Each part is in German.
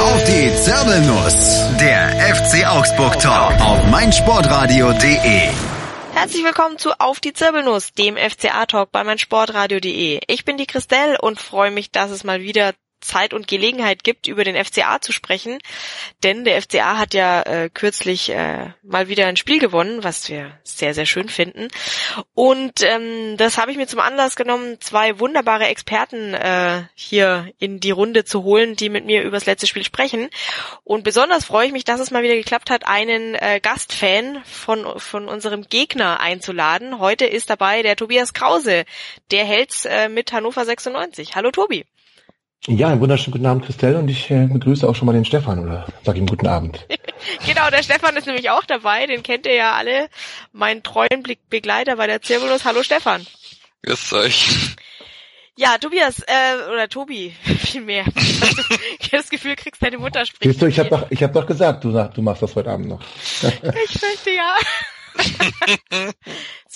Auf die Zirbelnuss. Der FC Augsburg Talk auf meinsportradio.de. Herzlich willkommen zu Auf die Zirbelnuss, dem FCA Talk bei meinsportradio.de. Ich bin die Christelle und freue mich, dass es mal wieder Zeit und Gelegenheit gibt, über den FCA zu sprechen. Denn der FCA hat ja äh, kürzlich äh, mal wieder ein Spiel gewonnen, was wir sehr, sehr schön finden. Und ähm, das habe ich mir zum Anlass genommen, zwei wunderbare Experten äh, hier in die Runde zu holen, die mit mir über das letzte Spiel sprechen. Und besonders freue ich mich, dass es mal wieder geklappt hat, einen äh, Gastfan von, von unserem Gegner einzuladen. Heute ist dabei der Tobias Krause. Der hält's äh, mit Hannover 96. Hallo Tobi. Ja, einen wunderschönen guten Abend, Christelle, und ich äh, begrüße auch schon mal den Stefan oder sag ihm guten Abend. genau, der Stefan ist nämlich auch dabei, den kennt ihr ja alle, mein treuen Begleiter bei der Zirbulus. Hallo Stefan. Grüß euch. Ja, Tobias, äh, oder Tobi, vielmehr. ich habe das Gefühl, kriegst deine Mutter spricht. Siehst du, ich habe doch, ich hab doch gesagt, du, du machst das heute Abend noch. ich fürchte ja.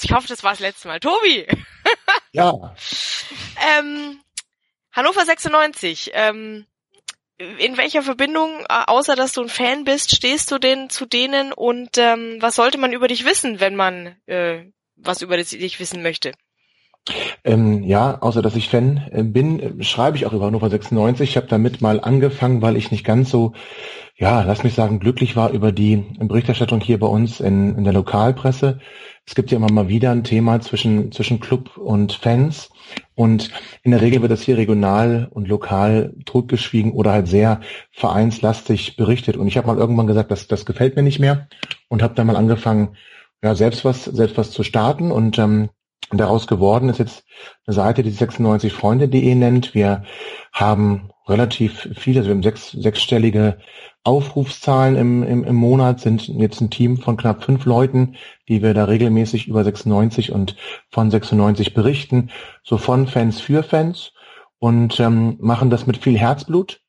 ich hoffe, das war das letzte Mal. Tobi! ja. Ähm, Hannover 96, ähm, in welcher Verbindung, äh, außer dass du ein Fan bist, stehst du denn zu denen und ähm, was sollte man über dich wissen, wenn man äh, was über dich wissen möchte? Ähm, ja, außer dass ich Fan äh, bin, äh, schreibe ich auch über Hannover 96. Ich habe damit mal angefangen, weil ich nicht ganz so, ja, lass mich sagen, glücklich war über die Berichterstattung hier bei uns in, in der Lokalpresse. Es gibt ja immer mal wieder ein Thema zwischen, zwischen Club und Fans. Und in der Regel wird das hier regional und lokal totgeschwiegen oder halt sehr vereinslastig berichtet. Und ich habe mal irgendwann gesagt, das, das gefällt mir nicht mehr und habe dann mal angefangen, ja, selbst was, selbst was zu starten und ähm, daraus geworden ist jetzt eine Seite, die 96freunde.de nennt. Wir haben relativ viele, also wir haben sechs, sechsstellige Aufrufszahlen im, im, im Monat, sind jetzt ein Team von knapp fünf Leuten, die wir da regelmäßig über 96 und von 96 berichten, so von Fans für Fans und ähm, machen das mit viel Herzblut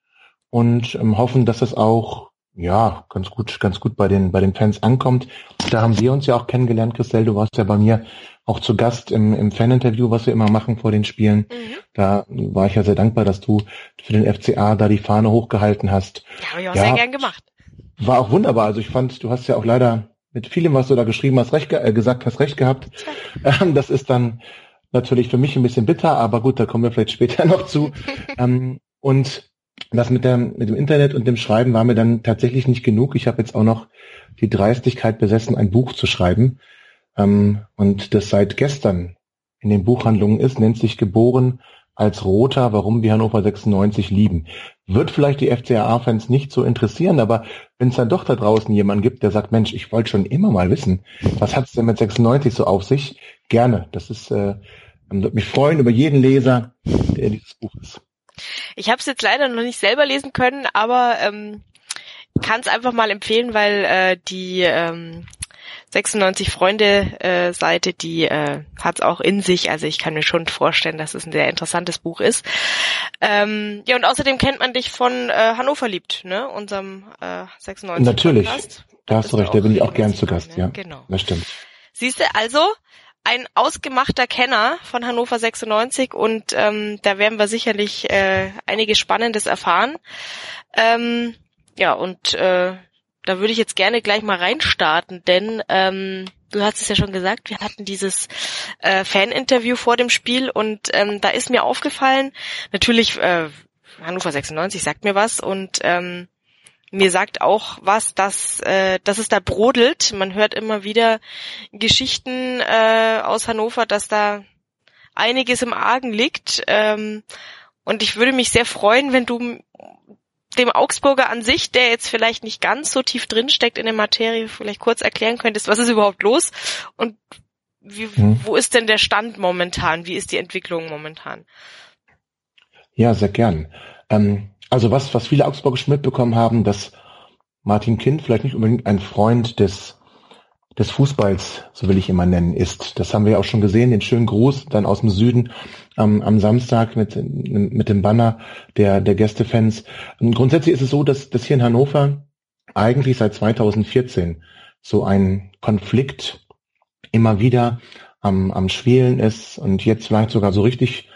und ähm, hoffen, dass es auch ja, ganz gut, ganz gut bei den, bei den Fans ankommt. Da haben wir uns ja auch kennengelernt, Christelle. Du warst ja bei mir auch zu Gast im, im Fan-Interview, was wir immer machen vor den Spielen. Mhm. Da war ich ja sehr dankbar, dass du für den FCA da die Fahne hochgehalten hast. Ja, habe ich auch ja, sehr gern gemacht. War auch wunderbar. Also ich fand, du hast ja auch leider mit vielem, was du da geschrieben hast, recht äh, gesagt hast, recht gehabt. Ähm, das ist dann natürlich für mich ein bisschen bitter, aber gut, da kommen wir vielleicht später noch zu. ähm, und das mit, der, mit dem Internet und dem Schreiben war mir dann tatsächlich nicht genug. Ich habe jetzt auch noch die Dreistigkeit besessen, ein Buch zu schreiben. Ähm, und das seit gestern in den Buchhandlungen ist, nennt sich Geboren als Roter, warum wir Hannover 96 lieben. Wird vielleicht die FCA-Fans nicht so interessieren, aber wenn es dann doch da draußen jemanden gibt, der sagt, Mensch, ich wollte schon immer mal wissen, was hat's denn mit 96 so auf sich? Gerne. Das ist, äh, würde mich freuen über jeden Leser, der dieses Buch ist. Ich habe es jetzt leider noch nicht selber lesen können, aber ähm, kann es einfach mal empfehlen, weil äh, die ähm, 96 Freunde äh, Seite, die äh, hat es auch in sich. Also ich kann mir schon vorstellen, dass es ein sehr interessantes Buch ist. Ähm, ja, und außerdem kennt man dich von äh, Hannover liebt, ne? Unserem äh, 96 Natürlich, Podcast. da hast du recht, da bin ich auch gern zu Gast, ne? ja. Genau. Das stimmt. Siehst du, also ein ausgemachter Kenner von Hannover 96 und ähm, da werden wir sicherlich äh, einiges Spannendes erfahren. Ähm, ja, und äh, da würde ich jetzt gerne gleich mal reinstarten, denn ähm, du hast es ja schon gesagt, wir hatten dieses äh, Fan-Interview vor dem Spiel und ähm, da ist mir aufgefallen, natürlich äh, Hannover 96 sagt mir was und ähm, mir sagt auch was, dass, äh, dass es da brodelt. Man hört immer wieder Geschichten äh, aus Hannover, dass da einiges im Argen liegt. Ähm, und ich würde mich sehr freuen, wenn du dem Augsburger an sich, der jetzt vielleicht nicht ganz so tief drinsteckt in der Materie, vielleicht kurz erklären könntest, was ist überhaupt los und wie, hm. wo ist denn der Stand momentan? Wie ist die Entwicklung momentan? Ja, sehr gern. Ähm, also was, was viele Augsburger schon mitbekommen haben, dass Martin Kind vielleicht nicht unbedingt ein Freund des, des Fußballs, so will ich mal nennen, ist. Das haben wir auch schon gesehen, den schönen Gruß dann aus dem Süden ähm, am Samstag mit, mit dem Banner der, der Gästefans. Und grundsätzlich ist es so, dass, dass hier in Hannover eigentlich seit 2014 so ein Konflikt immer wieder am, am Schwelen ist und jetzt vielleicht sogar so richtig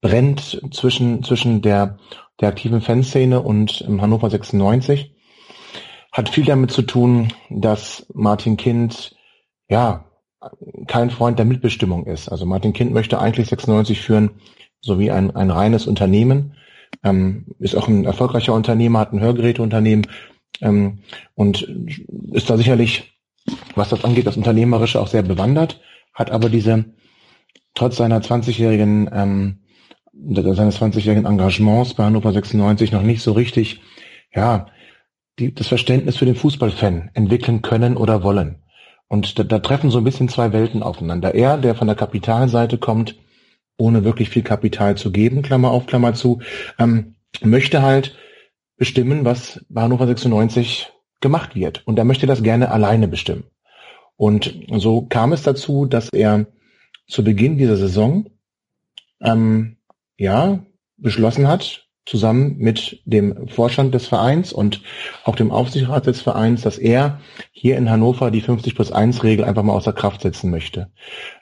brennt zwischen, zwischen der, der aktiven Fanszene und ähm, Hannover 96. Hat viel damit zu tun, dass Martin Kind, ja, kein Freund der Mitbestimmung ist. Also Martin Kind möchte eigentlich 96 führen, so wie ein, ein reines Unternehmen. Ähm, ist auch ein erfolgreicher Unternehmer, hat ein Hörgeräteunternehmen ähm, und ist da sicherlich, was das angeht, das Unternehmerische auch sehr bewandert, hat aber diese, trotz seiner 20-jährigen ähm, seines 20-jährigen Engagements bei Hannover 96 noch nicht so richtig, ja, die, das Verständnis für den Fußballfan entwickeln können oder wollen. Und da, da treffen so ein bisschen zwei Welten aufeinander. Er, der von der Kapitalseite kommt, ohne wirklich viel Kapital zu geben, Klammer auf, Klammer zu, ähm, möchte halt bestimmen, was bei Hannover 96 gemacht wird. Und er möchte das gerne alleine bestimmen. Und so kam es dazu, dass er zu Beginn dieser Saison ähm, ja, beschlossen hat, zusammen mit dem Vorstand des Vereins und auch dem Aufsichtsrat des Vereins, dass er hier in Hannover die 50 plus 1 Regel einfach mal außer Kraft setzen möchte.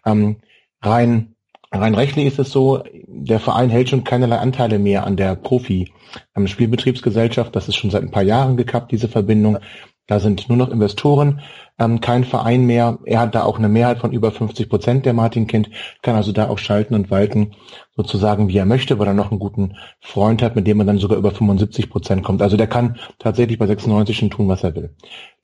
Ähm, rein, rein rechtlich ist es so, der Verein hält schon keinerlei Anteile mehr an der Profi ähm, Spielbetriebsgesellschaft. Das ist schon seit ein paar Jahren gekappt, diese Verbindung. Da sind nur noch Investoren, ähm, kein Verein mehr. Er hat da auch eine Mehrheit von über 50 Prozent, der Martin Kind, kann also da auch schalten und walten, sozusagen wie er möchte, weil er noch einen guten Freund hat, mit dem er dann sogar über 75 Prozent kommt. Also der kann tatsächlich bei 96 schon tun, was er will.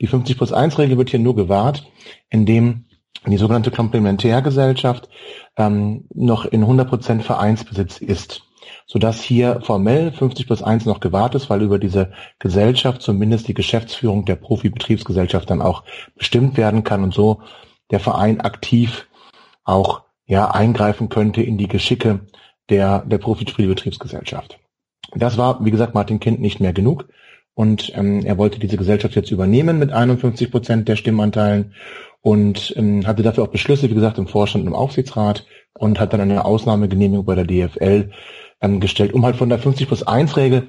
Die 50 plus 1 Regel wird hier nur gewahrt, indem die sogenannte Komplementärgesellschaft ähm, noch in 100 Prozent Vereinsbesitz ist sodass hier formell 50 plus 1 noch gewahrt ist, weil über diese Gesellschaft zumindest die Geschäftsführung der Profi-Betriebsgesellschaft dann auch bestimmt werden kann und so der Verein aktiv auch ja eingreifen könnte in die Geschicke der, der Profi-Betriebsgesellschaft. Das war, wie gesagt, Martin Kind nicht mehr genug und ähm, er wollte diese Gesellschaft jetzt übernehmen mit 51 Prozent der Stimmanteilen und ähm, hatte dafür auch Beschlüsse, wie gesagt, im Vorstand und im Aufsichtsrat und hat dann eine Ausnahmegenehmigung bei der DFL ähm, gestellt, um halt von der 50 plus 1 Regel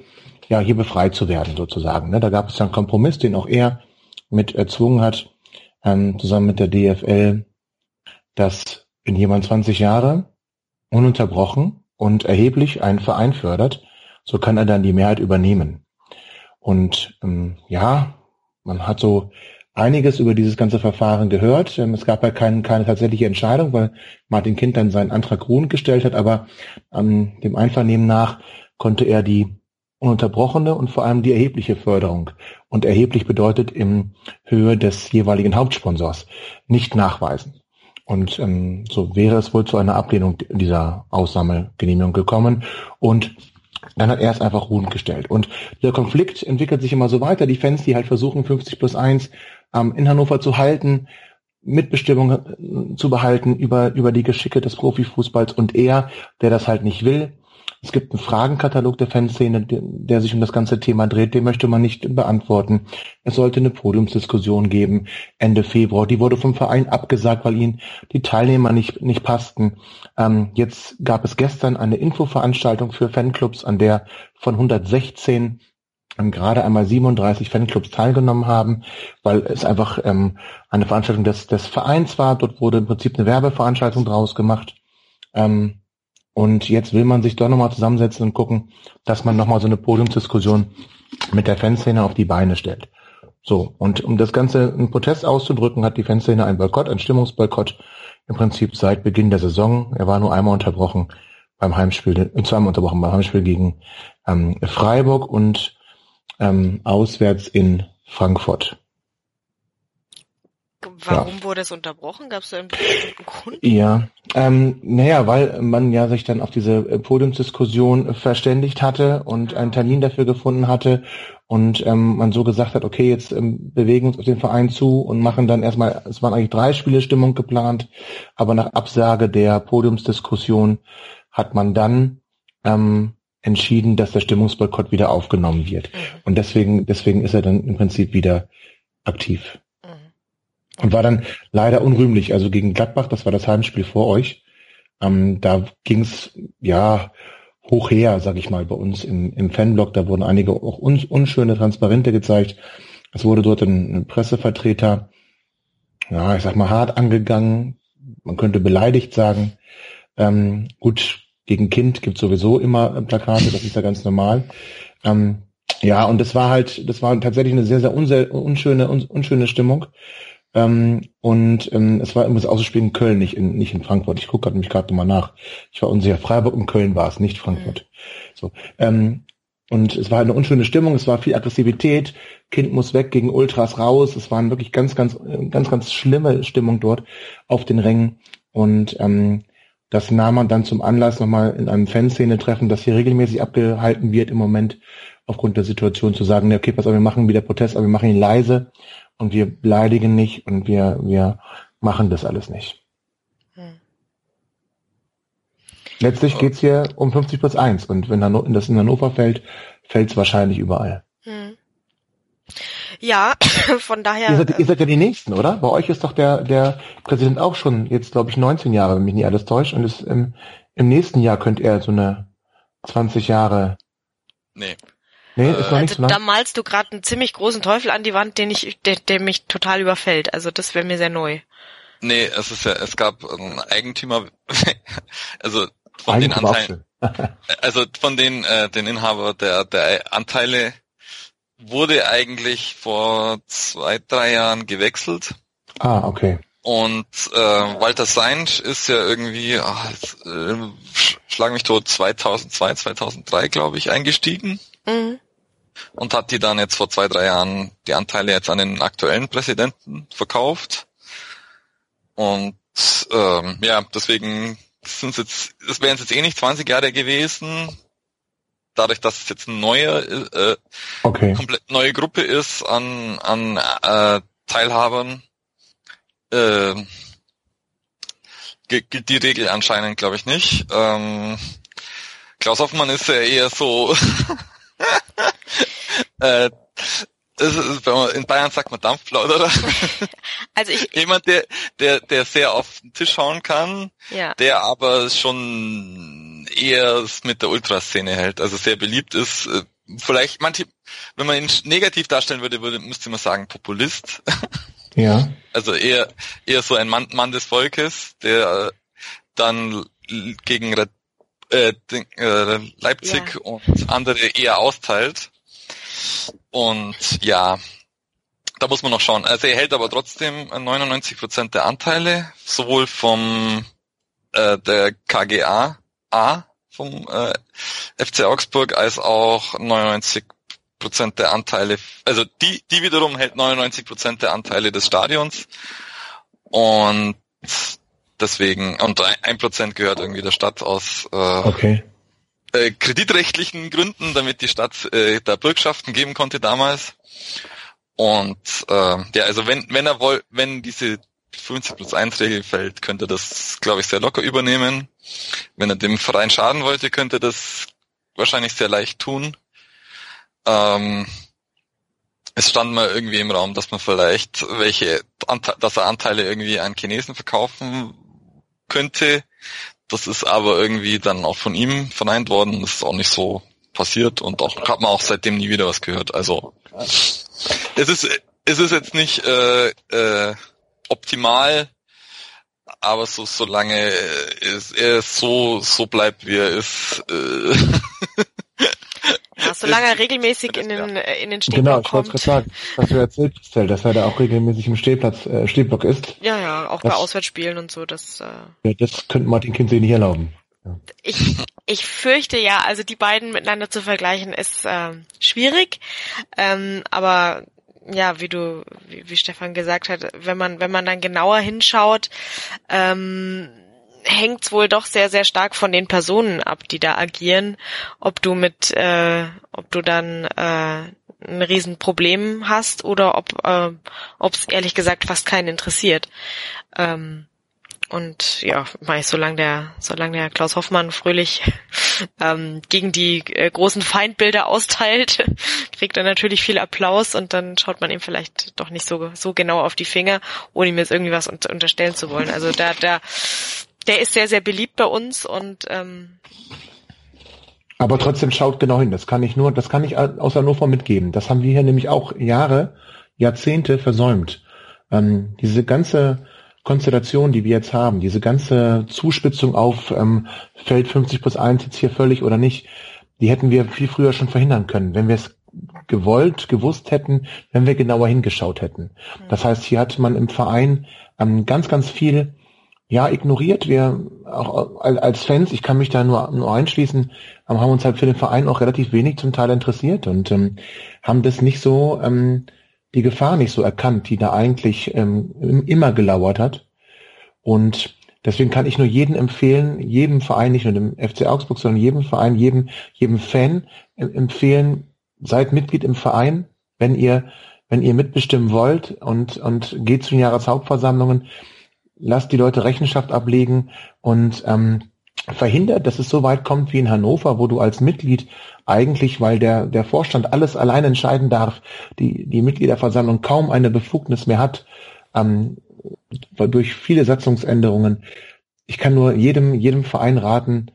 ja hier befreit zu werden sozusagen. Ne? Da gab es ja einen Kompromiss, den auch er mit erzwungen hat, ähm, zusammen mit der DFL, dass wenn jemand 20 Jahre ununterbrochen und erheblich einen Verein fördert, so kann er dann die Mehrheit übernehmen. Und ähm, ja, man hat so einiges über dieses ganze Verfahren gehört. Ähm, es gab ja kein, keine tatsächliche Entscheidung, weil Martin Kind dann seinen Antrag ruhend gestellt hat, aber an dem Einvernehmen nach konnte er die ununterbrochene und vor allem die erhebliche Förderung und erheblich bedeutet in Höhe des jeweiligen Hauptsponsors nicht nachweisen. Und ähm, so wäre es wohl zu einer Ablehnung dieser Ausnahmegenehmigung gekommen. Und dann hat er es einfach ruhend gestellt. Und der Konflikt entwickelt sich immer so weiter. Die Fans, die halt versuchen, 50 plus 1 ähm, in Hannover zu halten, Mitbestimmung äh, zu behalten über, über die Geschicke des Profifußballs und er, der das halt nicht will. Es gibt einen Fragenkatalog der Fanszene, der sich um das ganze Thema dreht, den möchte man nicht beantworten. Es sollte eine Podiumsdiskussion geben, Ende Februar. Die wurde vom Verein abgesagt, weil ihnen die Teilnehmer nicht, nicht passten. Ähm, jetzt gab es gestern eine Infoveranstaltung für Fanclubs, an der von 116 gerade einmal 37 Fanclubs teilgenommen haben, weil es einfach ähm, eine Veranstaltung des, des Vereins war. Dort wurde im Prinzip eine Werbeveranstaltung draus gemacht. Ähm, und jetzt will man sich doch nochmal zusammensetzen und gucken, dass man nochmal so eine Podiumsdiskussion mit der Fanszene auf die Beine stellt. So, und um das Ganze in Protest auszudrücken, hat die Fanszene einen Boykott, einen Stimmungsboykott im Prinzip seit Beginn der Saison. Er war nur einmal unterbrochen beim Heimspiel, zweimal unterbrochen beim Heimspiel gegen ähm, Freiburg und ähm, auswärts in Frankfurt. Warum ja. wurde es unterbrochen? Gab es da einen bestimmten Grund? Ja, ähm, naja, weil man ja sich dann auf diese äh, Podiumsdiskussion verständigt hatte und einen Termin dafür gefunden hatte und ähm, man so gesagt hat, okay, jetzt ähm, bewegen wir uns auf den Verein zu und machen dann erstmal, es waren eigentlich drei Spiele Stimmung geplant, aber nach Absage der Podiumsdiskussion hat man dann ähm, entschieden, dass der Stimmungsboykott wieder aufgenommen wird. Mhm. Und deswegen, deswegen ist er dann im Prinzip wieder aktiv. Mhm. Und war dann leider unrühmlich. Also gegen Gladbach, das war das Heimspiel vor euch. Ähm, da ging's ja hoch her, sag ich mal, bei uns im, im Fanblog. Da wurden einige auch un, unschöne Transparente gezeigt. Es wurde dort ein, ein Pressevertreter, ja, ich sag mal, hart angegangen. Man könnte beleidigt sagen. Ähm, gut, gegen Kind gibt sowieso immer Plakate, das ist ja ganz normal. Ähm, ja, und das war halt, das war tatsächlich eine sehr, sehr unschöne, unschöne Stimmung. Ähm, und ähm, es war immer das Ausspielen in Köln, nicht in, nicht in Frankfurt. Ich gucke mich gerade nochmal nach. Ich war unsicher. Freiburg und Köln war es, nicht Frankfurt. So. Ähm, und es war eine unschöne Stimmung, es war viel Aggressivität, Kind muss weg gegen Ultras raus, es waren wirklich ganz, ganz, ganz, ganz schlimme Stimmung dort auf den Rängen. Und ähm, das nahm man dann zum Anlass, nochmal in einem Fanszene-Treffen, das hier regelmäßig abgehalten wird im Moment, aufgrund der Situation zu sagen, okay, pass auf, wir machen wieder Protest, aber wir machen ihn leise und wir beleidigen nicht und wir, wir machen das alles nicht. Hm. Letztlich geht's hier um 50 plus 1 und wenn das in Hannover fällt, fällt es wahrscheinlich überall. Hm. Ja, von daher. Ihr seid, ihr seid ja die Nächsten, oder? Bei euch ist doch der, der Präsident auch schon jetzt, glaube ich, 19 Jahre, wenn mich nicht alles täuscht. Und ist im, im nächsten Jahr könnte er so eine 20 Jahre. Nee. Nee, ist noch nicht also, so lang. Da malst du gerade einen ziemlich großen Teufel an die Wand, den ich, der, der mich total überfällt. Also das wäre mir sehr neu. Nee, es ist ja, es gab einen Eigentümer, also von den Anteilen, also von den, äh, den Inhaber der, der Anteile wurde eigentlich vor zwei, drei Jahren gewechselt. Ah, okay. Und äh, Walter Seinsch ist ja irgendwie, ach, äh, schlag mich tot, 2002, 2003, glaube ich, eingestiegen. Mhm. Und hat die dann jetzt vor zwei, drei Jahren die Anteile jetzt an den aktuellen Präsidenten verkauft. Und ähm, ja, deswegen sind jetzt, es wären jetzt eh nicht 20 Jahre gewesen. Dadurch, dass es jetzt eine neue, äh, okay. komplett neue Gruppe ist an, an äh, Teilhabern, äh, gilt die Regel anscheinend, glaube ich, nicht. Ähm, Klaus Hoffmann ist ja eher so äh, ist, in Bayern sagt man Dampfplauderer. Also ich jemand, der der der sehr auf den Tisch hauen kann, ja. der aber schon eher mit der Ultraszene hält, also sehr beliebt ist. Äh, vielleicht manche, wenn man ihn negativ darstellen würde, würde müsste man sagen Populist. Ja. Also eher eher so ein Mann, Mann des Volkes, der dann gegen äh, äh, Leipzig ja. und andere eher austeilt. Und ja, da muss man noch schauen. Also er hält aber trotzdem 99 Prozent der Anteile, sowohl vom äh, der KGA A vom äh, FC Augsburg als auch 99 Prozent der Anteile, also die, die wiederum hält 99 Prozent der Anteile des Stadions und deswegen, und ein Prozent gehört irgendwie der Stadt aus äh, okay äh, kreditrechtlichen Gründen, damit die Stadt äh, da Bürgschaften geben konnte damals. Und äh, ja, also wenn wenn er woll, wenn diese 50 plus 1 Regel fällt, könnte das, glaube ich, sehr locker übernehmen. Wenn er dem Verein schaden wollte, könnte das wahrscheinlich sehr leicht tun. Ähm, es stand mal irgendwie im Raum, dass man vielleicht welche, dass er Anteile irgendwie an Chinesen verkaufen könnte. Das ist aber irgendwie dann auch von ihm verneint worden. Das ist auch nicht so passiert und auch hat man auch seitdem nie wieder was gehört. Also es ist es ist jetzt nicht äh, äh, optimal, aber so solange es, er so so bleibt wie er ist, äh, Ja, solange er regelmäßig in den, äh, in den Stehblock Genau, ich wollte gerade sagen, was du erzählt hast, dass er da auch regelmäßig im Stehplatz, äh, Stehblock ist. Ja, ja, auch das, bei Auswärtsspielen und so, das, äh, ja, das könnte Martin Kind sich nicht erlauben. Ja. Ich, ich fürchte ja, also die beiden miteinander zu vergleichen ist äh, schwierig, ähm, aber ja, wie du, wie, wie Stefan gesagt hat, wenn man, wenn man dann genauer hinschaut, ähm, hängt wohl doch sehr, sehr stark von den Personen ab, die da agieren, ob du mit, äh, ob du dann äh, ein Riesenproblem hast oder ob äh, ob ehrlich gesagt fast keinen interessiert. Ähm, und ja, solange der, solange der Klaus Hoffmann fröhlich ähm, gegen die äh, großen Feindbilder austeilt, kriegt er natürlich viel Applaus und dann schaut man ihm vielleicht doch nicht so so genau auf die Finger, ohne ihm jetzt irgendwie was unter unterstellen zu wollen. Also da, da der ist sehr, sehr beliebt bei uns und ähm, aber trotzdem schaut genau hin. Das kann ich nur, das kann ich aus Hannover mitgeben. Das haben wir hier nämlich auch Jahre, Jahrzehnte versäumt. Ähm, diese ganze Konstellation, die wir jetzt haben, diese ganze Zuspitzung auf ähm, Feld 50 plus 1 jetzt hier völlig oder nicht, die hätten wir viel früher schon verhindern können, wenn wir es gewollt, gewusst hätten, wenn wir genauer hingeschaut hätten. Das heißt, hier hat man im Verein ähm, ganz, ganz viel ja, ignoriert. Wir auch als Fans, ich kann mich da nur, nur einschließen, haben uns halt für den Verein auch relativ wenig zum Teil interessiert und ähm, haben das nicht so, ähm, die Gefahr nicht so erkannt, die da eigentlich ähm, immer gelauert hat. Und deswegen kann ich nur jedem empfehlen, jedem Verein, nicht nur dem FC Augsburg, sondern jedem Verein, jedem, jedem Fan empfehlen, seid Mitglied im Verein, wenn ihr, wenn ihr mitbestimmen wollt und, und geht zu den Jahreshauptversammlungen, lasst die Leute Rechenschaft ablegen und ähm, verhindert, dass es so weit kommt wie in Hannover, wo du als Mitglied eigentlich, weil der, der Vorstand alles allein entscheiden darf, die, die Mitgliederversammlung kaum eine Befugnis mehr hat, ähm, durch viele Satzungsänderungen. Ich kann nur jedem, jedem Verein raten,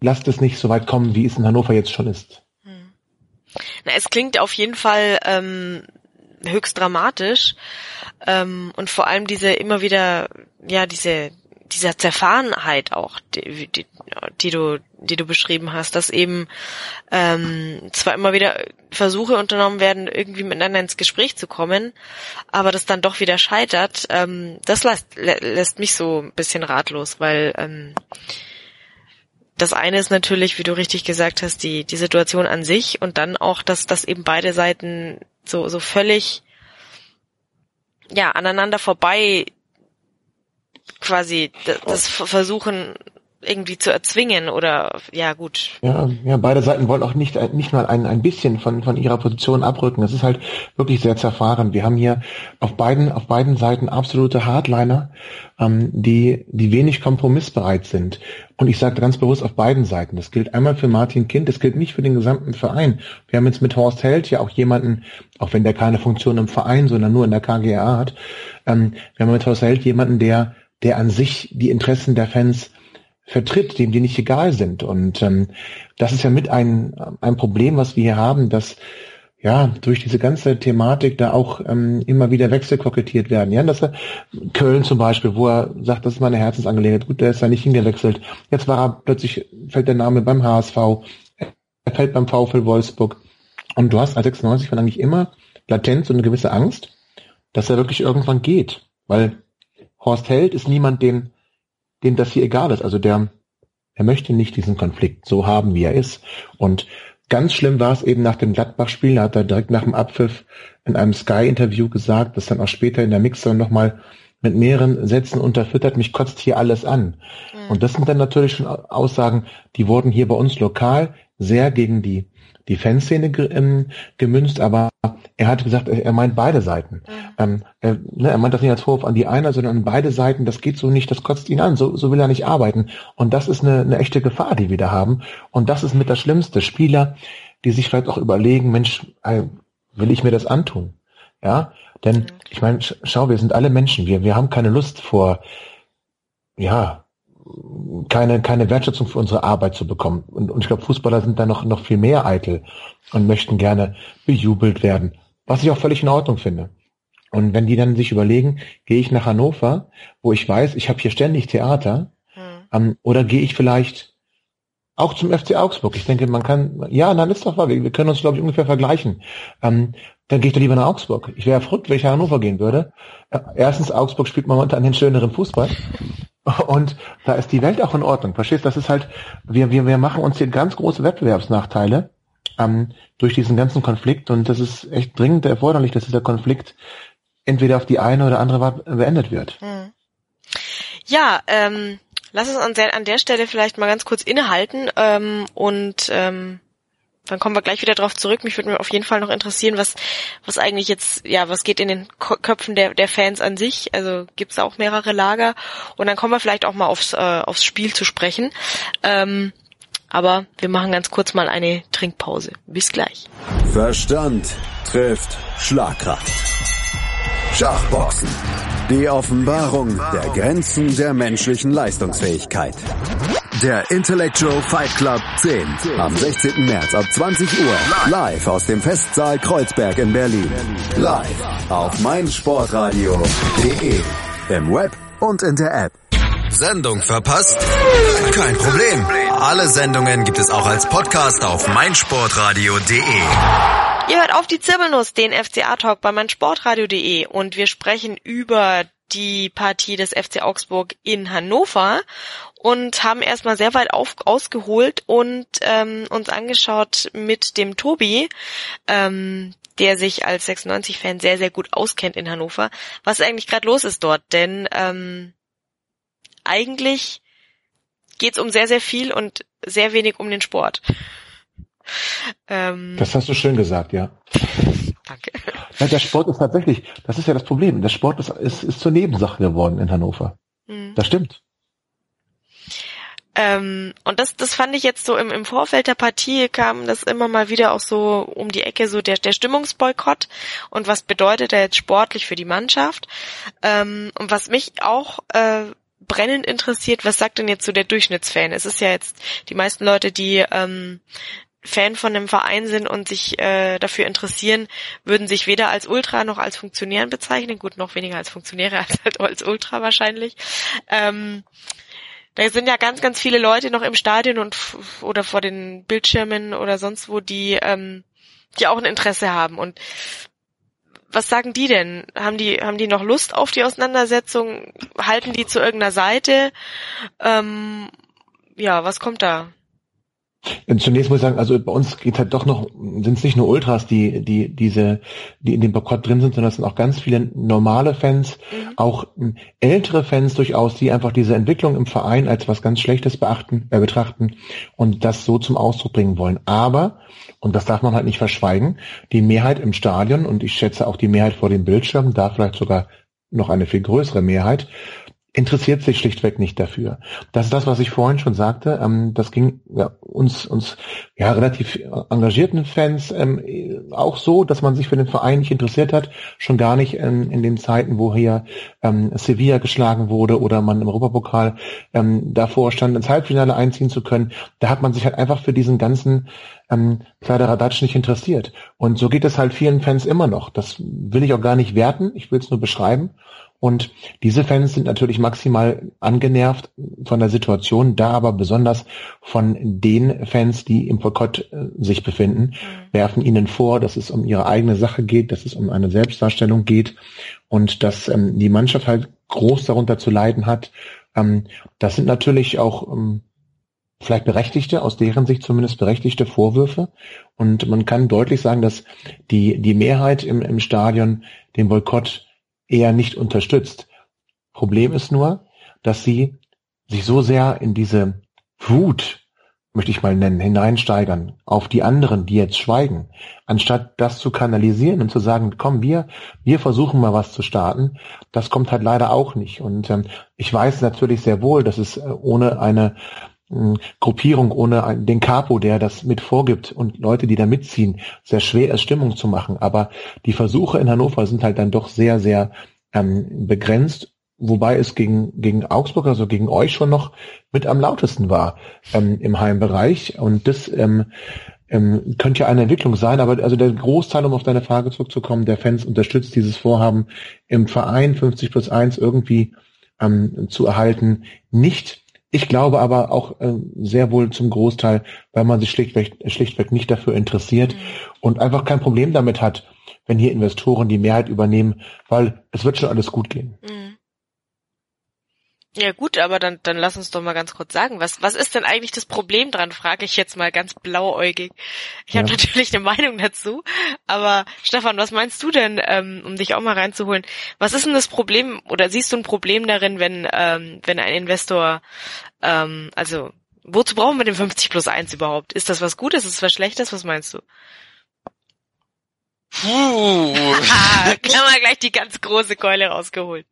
lasst es nicht so weit kommen, wie es in Hannover jetzt schon ist. Na, es klingt auf jeden Fall ähm, höchst dramatisch ähm, und vor allem diese immer wieder, ja, diese dieser Zerfahrenheit auch, die, die, die du, die du beschrieben hast, dass eben ähm, zwar immer wieder Versuche unternommen werden, irgendwie miteinander ins Gespräch zu kommen, aber das dann doch wieder scheitert, ähm, das lässt, lässt mich so ein bisschen ratlos, weil ähm, das eine ist natürlich, wie du richtig gesagt hast, die, die Situation an sich und dann auch, dass, dass eben beide Seiten so, so völlig ja, aneinander vorbei quasi das versuchen irgendwie zu erzwingen oder ja gut. Ja, ja, beide Seiten wollen auch nicht nicht mal ein, ein bisschen von von ihrer Position abrücken. Das ist halt wirklich sehr zerfahren. Wir haben hier auf beiden auf beiden Seiten absolute Hardliner, ähm, die die wenig kompromissbereit sind. Und ich sage ganz bewusst auf beiden Seiten. Das gilt einmal für Martin Kind, das gilt nicht für den gesamten Verein. Wir haben jetzt mit Horst Held ja auch jemanden, auch wenn der keine Funktion im Verein, sondern nur in der KGA hat, ähm, wir haben mit Horst Held jemanden, der der an sich die Interessen der Fans vertritt, dem die nicht egal sind. Und ähm, das ist ja mit ein, ein Problem, was wir hier haben, dass ja durch diese ganze Thematik da auch ähm, immer wieder Wechsel kokettiert werden. Ja, dass er Köln zum Beispiel, wo er sagt, das ist meine Herzensangelegenheit. Gut, der ist da nicht hingewechselt. Jetzt war er plötzlich fällt der Name beim HSV, er fällt beim VfL Wolfsburg. Und du hast als 96 von eigentlich immer latent so eine gewisse Angst, dass er wirklich irgendwann geht, weil Horst Held ist niemand, dem, dem das hier egal ist. Also der, er möchte nicht diesen Konflikt so haben, wie er ist. Und ganz schlimm war es eben nach dem Gladbach-Spiel. Da hat er direkt nach dem Abpfiff in einem Sky-Interview gesagt, das dann auch später in der Mixer nochmal mit mehreren Sätzen unterfüttert, mich kotzt hier alles an. Mhm. Und das sind dann natürlich schon Aussagen, die wurden hier bei uns lokal sehr gegen die die Fanszene ge ähm, gemünzt, aber er hat gesagt, er meint beide Seiten. Mhm. Ähm, er, ne, er meint das nicht als Vorwurf an die eine, sondern an beide Seiten. Das geht so nicht, das kotzt ihn an. So, so will er nicht arbeiten. Und das ist eine, eine echte Gefahr, die wir da haben. Und das ist mit das Schlimmste. Spieler, die sich vielleicht auch überlegen, Mensch, will ich mir das antun? Ja, denn ich meine, schau, wir sind alle Menschen. Wir, wir haben keine Lust vor, ja, keine, keine Wertschätzung für unsere Arbeit zu bekommen. Und, und ich glaube, Fußballer sind da noch, noch viel mehr eitel und möchten gerne bejubelt werden, was ich auch völlig in Ordnung finde. Und wenn die dann sich überlegen, gehe ich nach Hannover, wo ich weiß, ich habe hier ständig Theater, hm. ähm, oder gehe ich vielleicht auch zum FC Augsburg. Ich denke, man kann, ja, dann ist doch wahr, wir, wir können uns, glaube ich, ungefähr vergleichen. Ähm, dann gehe ich doch lieber nach Augsburg. Ich wäre verrückt, wenn ich nach Hannover gehen würde. Äh, erstens, Augsburg spielt momentan den schöneren Fußball. Und da ist die Welt auch in Ordnung. Verstehst? Das ist halt, wir, wir, wir machen uns hier ganz große Wettbewerbsnachteile ähm, durch diesen ganzen Konflikt und das ist echt dringend erforderlich, dass dieser Konflikt entweder auf die eine oder andere Art beendet wird. Hm. Ja, ähm, lass uns an der, an der Stelle vielleicht mal ganz kurz innehalten ähm, und ähm, dann kommen wir gleich wieder drauf zurück. Mich würde mir auf jeden Fall noch interessieren, was, was eigentlich jetzt, ja, was geht in den Köpfen der, der Fans an sich? Also gibt's auch mehrere Lager. Und dann kommen wir vielleicht auch mal aufs, äh, aufs Spiel zu sprechen. Ähm, aber wir machen ganz kurz mal eine Trinkpause. Bis gleich. Verstand trifft Schlagkraft. Schachboxen. Die Offenbarung der Grenzen der menschlichen Leistungsfähigkeit. Der Intellectual Fight Club 10. Am 16. März ab 20 Uhr. Live aus dem Festsaal Kreuzberg in Berlin. Live auf meinsportradio.de. im Web und in der App. Sendung verpasst? Kein Problem. Alle Sendungen gibt es auch als Podcast auf meinsportradio.de. Ihr hört auf die Zirbelnuss, den FCA-Talk bei meinsportradio.de und wir sprechen über die Partie des FC Augsburg in Hannover und haben erstmal sehr weit auf, ausgeholt und ähm, uns angeschaut mit dem Tobi, ähm, der sich als 96-Fan sehr, sehr gut auskennt in Hannover, was eigentlich gerade los ist dort. Denn ähm, eigentlich geht's um sehr, sehr viel und sehr wenig um den Sport. Ähm, das hast du schön gesagt, ja. Danke. Ja, der Sport ist tatsächlich, das ist ja das Problem. Der Sport ist, ist, ist zur Nebensache geworden in Hannover. Mhm. Das stimmt. Ähm, und das, das fand ich jetzt so im, im Vorfeld der Partie kam das immer mal wieder auch so um die Ecke, so der, der Stimmungsboykott und was bedeutet er jetzt sportlich für die Mannschaft. Ähm, und was mich auch äh, brennend interessiert, was sagt denn jetzt so der Durchschnittsfan? Es ist ja jetzt die meisten Leute, die ähm, Fan von einem Verein sind und sich äh, dafür interessieren, würden sich weder als Ultra noch als Funktionären bezeichnen. Gut, noch weniger als Funktionäre als als Ultra wahrscheinlich. Ähm, da sind ja ganz, ganz viele Leute noch im Stadion und oder vor den Bildschirmen oder sonst wo, die, ähm, die auch ein Interesse haben. Und was sagen die denn? Haben die, haben die noch Lust auf die Auseinandersetzung? Halten die zu irgendeiner Seite? Ähm, ja, was kommt da? Zunächst muss ich sagen, also bei uns geht halt doch noch, sind es nicht nur Ultras, die, die, diese, die in dem Boykott drin sind, sondern es sind auch ganz viele normale Fans, mhm. auch hm, ältere Fans durchaus, die einfach diese Entwicklung im Verein als was ganz Schlechtes beachten, äh, betrachten und das so zum Ausdruck bringen wollen. Aber, und das darf man halt nicht verschweigen, die Mehrheit im Stadion und ich schätze auch die Mehrheit vor dem Bildschirm, da vielleicht sogar noch eine viel größere Mehrheit, interessiert sich schlichtweg nicht dafür. Das ist das, was ich vorhin schon sagte. Ähm, das ging uns, uns ja, relativ engagierten Fans ähm, auch so, dass man sich für den Verein nicht interessiert hat, schon gar nicht in, in den Zeiten, wo hier ähm, Sevilla geschlagen wurde oder man im Europapokal ähm, davor stand, ins Halbfinale einziehen zu können. Da hat man sich halt einfach für diesen ganzen ähm, Kleideraddatsch nicht interessiert. Und so geht es halt vielen Fans immer noch. Das will ich auch gar nicht werten, ich will es nur beschreiben. Und diese Fans sind natürlich maximal angenervt von der Situation, da aber besonders von den Fans, die im Boykott äh, sich befinden, mhm. werfen ihnen vor, dass es um ihre eigene Sache geht, dass es um eine Selbstdarstellung geht und dass ähm, die Mannschaft halt groß darunter zu leiden hat. Ähm, das sind natürlich auch ähm, vielleicht berechtigte, aus deren Sicht zumindest berechtigte Vorwürfe. Und man kann deutlich sagen, dass die, die Mehrheit im, im Stadion den Boykott eher nicht unterstützt. Problem ist nur, dass sie sich so sehr in diese Wut, möchte ich mal nennen, hineinsteigern auf die anderen, die jetzt schweigen, anstatt das zu kanalisieren und zu sagen, komm, wir, wir versuchen mal was zu starten, das kommt halt leider auch nicht. Und ähm, ich weiß natürlich sehr wohl, dass es äh, ohne eine Gruppierung, ohne den Capo, der das mit vorgibt und Leute, die da mitziehen, sehr schwer ist, Stimmung zu machen. Aber die Versuche in Hannover sind halt dann doch sehr, sehr ähm, begrenzt, wobei es gegen, gegen Augsburg, also gegen euch schon noch mit am lautesten war ähm, im Heimbereich. Und das ähm, ähm, könnte ja eine Entwicklung sein, aber also der Großteil, um auf deine Frage zurückzukommen, der Fans unterstützt dieses Vorhaben im Verein 50 plus 1 irgendwie ähm, zu erhalten, nicht. Ich glaube aber auch äh, sehr wohl zum Großteil, weil man sich schlichtweg, schlichtweg nicht dafür interessiert mhm. und einfach kein Problem damit hat, wenn hier Investoren die Mehrheit übernehmen, weil es wird schon alles gut gehen. Mhm. Ja gut, aber dann, dann lass uns doch mal ganz kurz sagen, was, was ist denn eigentlich das Problem dran, frage ich jetzt mal ganz blauäugig. Ich ja. habe natürlich eine Meinung dazu, aber Stefan, was meinst du denn, ähm, um dich auch mal reinzuholen? Was ist denn das Problem oder siehst du ein Problem darin, wenn, ähm, wenn ein Investor, ähm, also wozu brauchen wir den 50 plus 1 überhaupt? Ist das was Gutes, ist das was Schlechtes, was meinst du? Puh. Kann man gleich die ganz große Keule rausgeholt.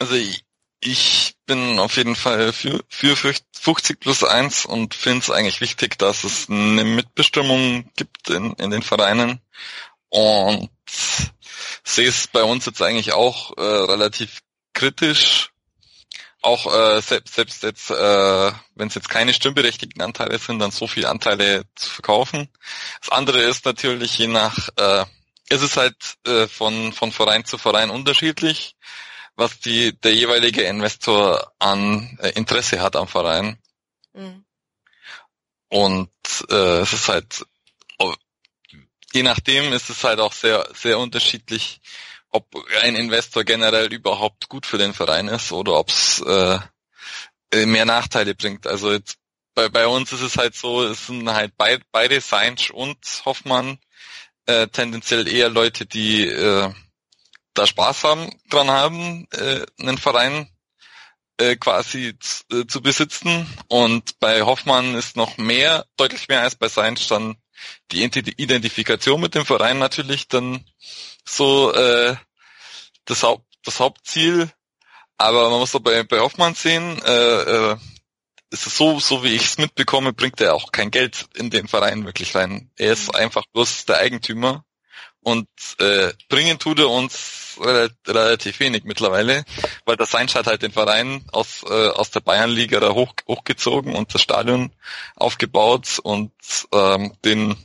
Also ich, ich bin auf jeden Fall für, für 50 plus 1 und finde es eigentlich wichtig, dass es eine Mitbestimmung gibt in, in den Vereinen. Und sehe es bei uns jetzt eigentlich auch äh, relativ kritisch. Auch äh, selbst, selbst jetzt, äh, wenn es jetzt keine stimmberechtigten Anteile sind, dann so viele Anteile zu verkaufen. Das andere ist natürlich je nach, äh, es ist halt äh, von, von Verein zu Verein unterschiedlich was die, der jeweilige Investor an äh, Interesse hat am Verein. Mhm. Und äh, es ist halt, je nachdem ist es halt auch sehr, sehr unterschiedlich, ob ein Investor generell überhaupt gut für den Verein ist oder ob es äh, mehr Nachteile bringt. Also jetzt bei, bei uns ist es halt so, es sind halt beid, beide Seinsch und Hoffmann äh, tendenziell eher Leute, die äh, da Spaß haben, dran haben, äh, einen Verein äh, quasi äh, zu besitzen. Und bei Hoffmann ist noch mehr, deutlich mehr als bei Seinz dann die Identifikation mit dem Verein natürlich dann so äh, das, Haupt, das Hauptziel. Aber man muss doch bei, bei Hoffmann sehen, äh, äh, ist es so, so wie ich es mitbekomme, bringt er auch kein Geld in den Verein wirklich rein. Er ist mhm. einfach bloß der Eigentümer und äh, bringen tut er uns relativ wenig mittlerweile, weil der Seinsch hat halt den Verein aus, äh, aus der Bayernliga da hoch, hochgezogen und das Stadion aufgebaut und ähm, den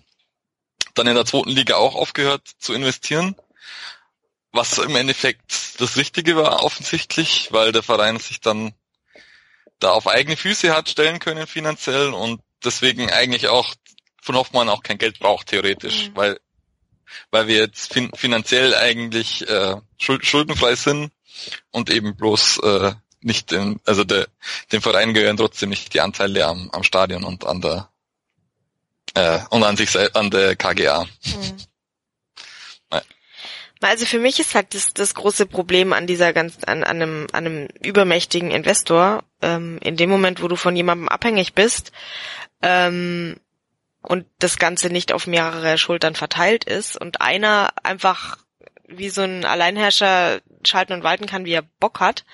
dann in der zweiten Liga auch aufgehört zu investieren. Was im Endeffekt das Richtige war, offensichtlich, weil der Verein sich dann da auf eigene Füße hat stellen können finanziell und deswegen eigentlich auch von Hoffmann auch kein Geld braucht, theoretisch, mhm. weil weil wir jetzt fin finanziell eigentlich äh, schuld schuldenfrei sind und eben bloß äh, nicht in, also der, dem Verein gehören trotzdem nicht die Anteile am, am Stadion und an der äh, und an sich an der KGA. Mhm. Also für mich ist halt das, das große Problem an dieser ganz, an, an, einem, an einem übermächtigen Investor, ähm, in dem Moment, wo du von jemandem abhängig bist, ähm, und das Ganze nicht auf mehrere Schultern verteilt ist und einer einfach wie so ein Alleinherrscher schalten und walten kann, wie er Bock hat.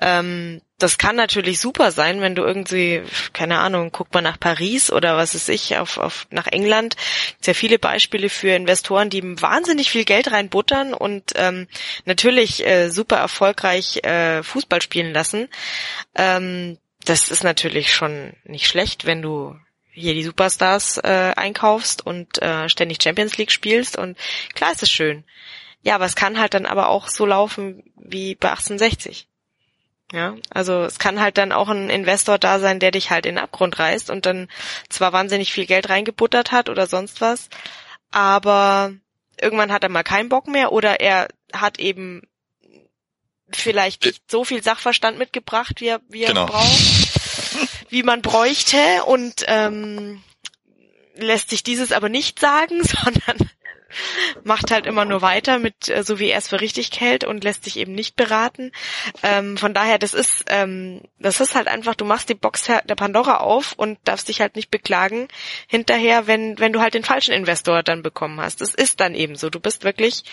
Ähm, das kann natürlich super sein, wenn du irgendwie, keine Ahnung, guck mal nach Paris oder was ist ich, auf, auf nach England. Sehr viele Beispiele für Investoren, die wahnsinnig viel Geld reinbuttern und ähm, natürlich äh, super erfolgreich äh, Fußball spielen lassen. Ähm, das ist natürlich schon nicht schlecht, wenn du hier die Superstars äh, einkaufst und äh, ständig Champions League spielst und klar ist es schön. Ja, aber es kann halt dann aber auch so laufen wie bei 1860. Ja, also es kann halt dann auch ein Investor da sein, der dich halt in den Abgrund reißt und dann zwar wahnsinnig viel Geld reingebuttert hat oder sonst was, aber irgendwann hat er mal keinen Bock mehr oder er hat eben vielleicht nicht so viel Sachverstand mitgebracht, wie er, wie er genau. braucht wie man bräuchte und ähm, lässt sich dieses aber nicht sagen, sondern macht halt immer nur weiter mit äh, so wie er es für richtig hält und lässt sich eben nicht beraten. Ähm, von daher, das ist ähm, das ist halt einfach, du machst die Box der Pandora auf und darfst dich halt nicht beklagen hinterher, wenn wenn du halt den falschen Investor dann bekommen hast. Das ist dann eben so. Du bist wirklich,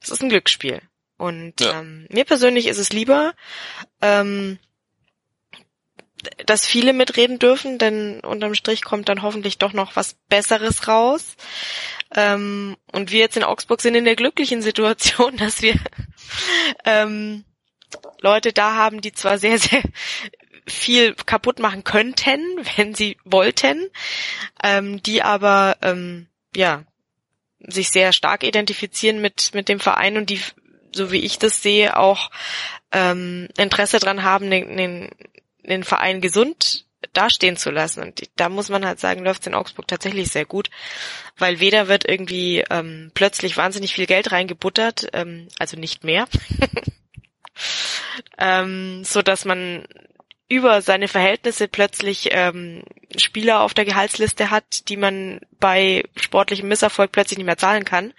das ist ein Glücksspiel. Und ja. ähm, mir persönlich ist es lieber, ähm, dass viele mitreden dürfen, denn unterm Strich kommt dann hoffentlich doch noch was Besseres raus. Ähm, und wir jetzt in Augsburg sind in der glücklichen Situation, dass wir ähm, Leute da haben, die zwar sehr, sehr viel kaputt machen könnten, wenn sie wollten, ähm, die aber ähm, ja sich sehr stark identifizieren mit mit dem Verein und die so wie ich das sehe auch ähm, Interesse dran haben, den, den den Verein gesund dastehen zu lassen. Und da muss man halt sagen, läuft es in Augsburg tatsächlich sehr gut, weil weder wird irgendwie ähm, plötzlich wahnsinnig viel Geld reingebuttert, ähm, also nicht mehr, ähm, so dass man über seine Verhältnisse plötzlich ähm, Spieler auf der Gehaltsliste hat, die man bei sportlichem Misserfolg plötzlich nicht mehr zahlen kann.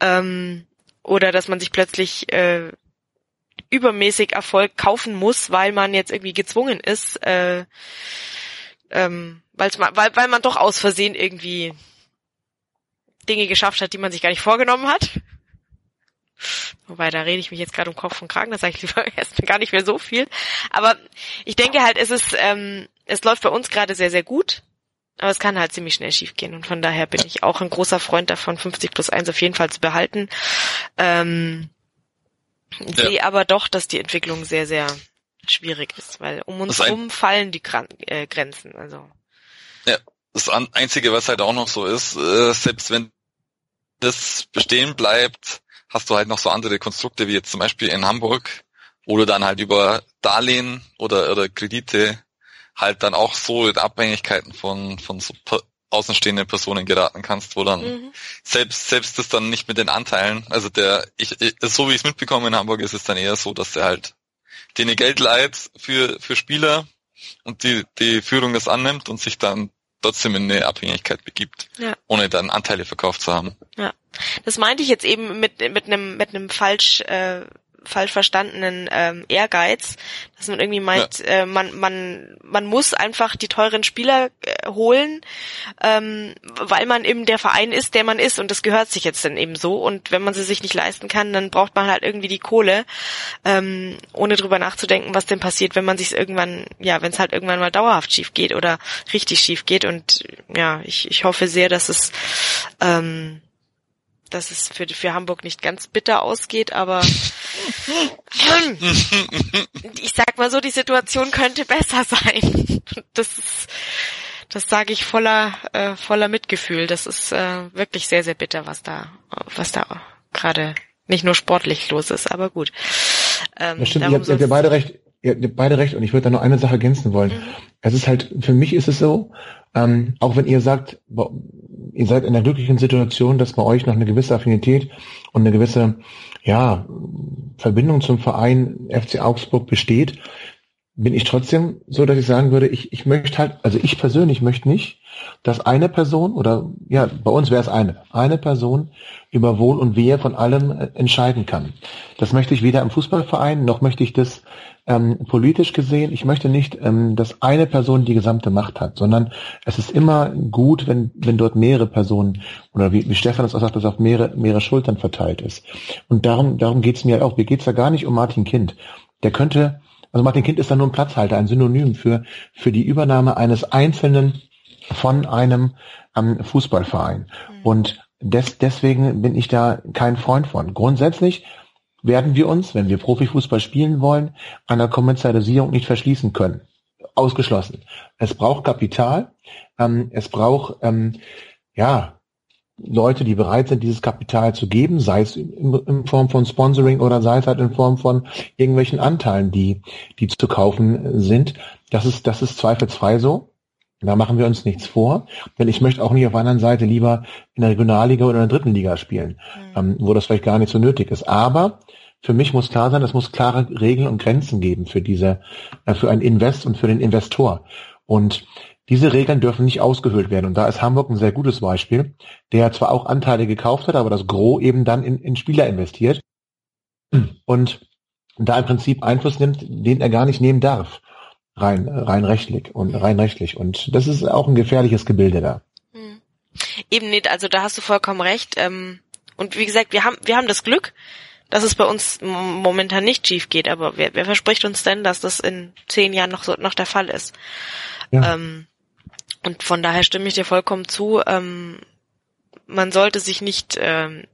Ähm, oder dass man sich plötzlich äh, übermäßig Erfolg kaufen muss, weil man jetzt irgendwie gezwungen ist, äh, ähm, weil, weil man doch aus Versehen irgendwie Dinge geschafft hat, die man sich gar nicht vorgenommen hat. Wobei, da rede ich mich jetzt gerade um Kopf und Kragen, da sage ich lieber erst gar nicht mehr so viel. Aber ich denke halt, es ist, ähm, es läuft bei uns gerade sehr, sehr gut. Aber es kann halt ziemlich schnell schiefgehen Und von daher bin ich auch ein großer Freund davon, 50 plus 1 auf jeden Fall zu behalten. Ähm, ja. sehe aber doch, dass die Entwicklung sehr, sehr schwierig ist, weil um uns herum fallen die Gren äh, Grenzen. Also. Ja, das Einzige, was halt auch noch so ist, äh, selbst wenn das bestehen bleibt, hast du halt noch so andere Konstrukte wie jetzt zum Beispiel in Hamburg, oder dann halt über Darlehen oder, oder Kredite halt dann auch so in Abhängigkeiten von, von so außenstehenden Personen geraten kannst, wo dann mhm. selbst, selbst das dann nicht mit den Anteilen, also der, ich, ich so wie ich es mitbekomme in Hamburg ist es dann eher so, dass der halt denen Geld leiht für, für Spieler und die, die Führung das annimmt und sich dann trotzdem in eine Abhängigkeit begibt, ja. ohne dann Anteile verkauft zu haben. Ja, das meinte ich jetzt eben mit mit einem mit einem falsch äh, falsch verstandenen ähm, Ehrgeiz, dass man irgendwie meint, ja. äh, man, man, man muss einfach die teuren Spieler äh, holen, ähm, weil man eben der Verein ist, der man ist. Und das gehört sich jetzt dann eben so. Und wenn man sie sich nicht leisten kann, dann braucht man halt irgendwie die Kohle, ähm, ohne drüber nachzudenken, was denn passiert, wenn man sich irgendwann, ja, wenn es halt irgendwann mal dauerhaft schief geht oder richtig schief geht. Und ja, ich, ich hoffe sehr, dass es ähm, dass es für, für Hamburg nicht ganz bitter ausgeht, aber ich sag mal so, die Situation könnte besser sein. Das ist, das sage ich voller, äh, voller Mitgefühl. Das ist äh, wirklich sehr, sehr bitter, was da, was da gerade nicht nur sportlich los ist, aber gut. Ähm, das stimmt, ihr habt, ihr habt beide recht, ihr habt beide recht und ich würde da noch eine Sache ergänzen wollen. Mhm. Es ist halt, für mich ist es so, ähm, auch wenn ihr sagt, ihr seid in der glücklichen Situation, dass bei euch noch eine gewisse Affinität und eine gewisse ja, Verbindung zum Verein FC Augsburg besteht, bin ich trotzdem so, dass ich sagen würde, ich, ich möchte halt, also ich persönlich möchte nicht, dass eine Person oder ja, bei uns wäre es eine, eine Person über Wohl und Wehe von allem äh, entscheiden kann. Das möchte ich weder im Fußballverein, noch möchte ich das ähm, politisch gesehen. Ich möchte nicht, ähm, dass eine Person die gesamte Macht hat, sondern es ist immer gut, wenn, wenn dort mehrere Personen oder wie, wie Stefan es auch sagt, dass auf mehrere, mehrere Schultern verteilt ist. Und darum, darum geht's mir auch. Mir geht's da gar nicht um Martin Kind. Der könnte also Martin Kind ist da nur ein Platzhalter, ein Synonym für, für die Übernahme eines Einzelnen von einem ähm, Fußballverein. Mhm. Und des, deswegen bin ich da kein Freund von. Grundsätzlich werden wir uns, wenn wir Profifußball spielen wollen, einer Kommerzialisierung nicht verschließen können. Ausgeschlossen. Es braucht Kapital, ähm, es braucht ähm, ja Leute, die bereit sind, dieses Kapital zu geben, sei es in, in, Form von Sponsoring oder sei es halt in Form von irgendwelchen Anteilen, die, die zu kaufen sind. Das ist, das ist zweifelsfrei so. Da machen wir uns nichts vor, denn ich möchte auch nicht auf der anderen Seite lieber in der Regionalliga oder in der dritten Liga spielen, mhm. ähm, wo das vielleicht gar nicht so nötig ist. Aber für mich muss klar sein, es muss klare Regeln und Grenzen geben für diese, äh, für ein Invest und für den Investor. Und diese Regeln dürfen nicht ausgehöhlt werden. Und da ist Hamburg ein sehr gutes Beispiel, der zwar auch Anteile gekauft hat, aber das Gros eben dann in, in Spieler investiert und da im Prinzip Einfluss nimmt, den er gar nicht nehmen darf. Rein, rein rechtlich und rein rechtlich. Und das ist auch ein gefährliches Gebilde da. Hm. Eben nicht, also da hast du vollkommen recht. Ähm, und wie gesagt, wir haben, wir haben das Glück, dass es bei uns momentan nicht schief geht, aber wer, wer verspricht uns denn, dass das in zehn Jahren noch so noch der Fall ist? Ja. Ähm, und von daher stimme ich dir vollkommen zu. Ähm, man sollte sich nicht ähm,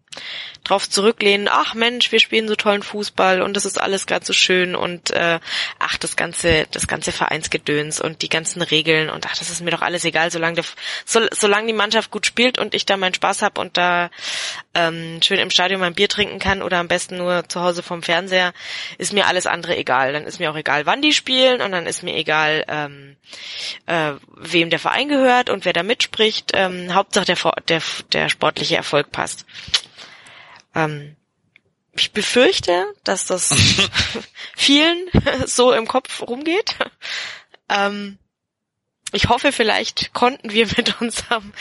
drauf zurücklehnen, ach Mensch, wir spielen so tollen Fußball und das ist alles gerade so schön und äh, ach, das ganze, das ganze Vereinsgedöns und die ganzen Regeln und ach, das ist mir doch alles egal, solange, der, so, solange die Mannschaft gut spielt und ich da meinen Spaß hab und da ähm, schön im Stadion mein Bier trinken kann oder am besten nur zu Hause vom Fernseher, ist mir alles andere egal. Dann ist mir auch egal, wann die spielen und dann ist mir egal, ähm, äh, wem der Verein gehört und wer da mitspricht. Ähm, Hauptsache der, der, der sportliche Erfolg passt. Ähm, ich befürchte, dass das vielen so im Kopf rumgeht. Ähm, ich hoffe, vielleicht konnten wir mit unserem,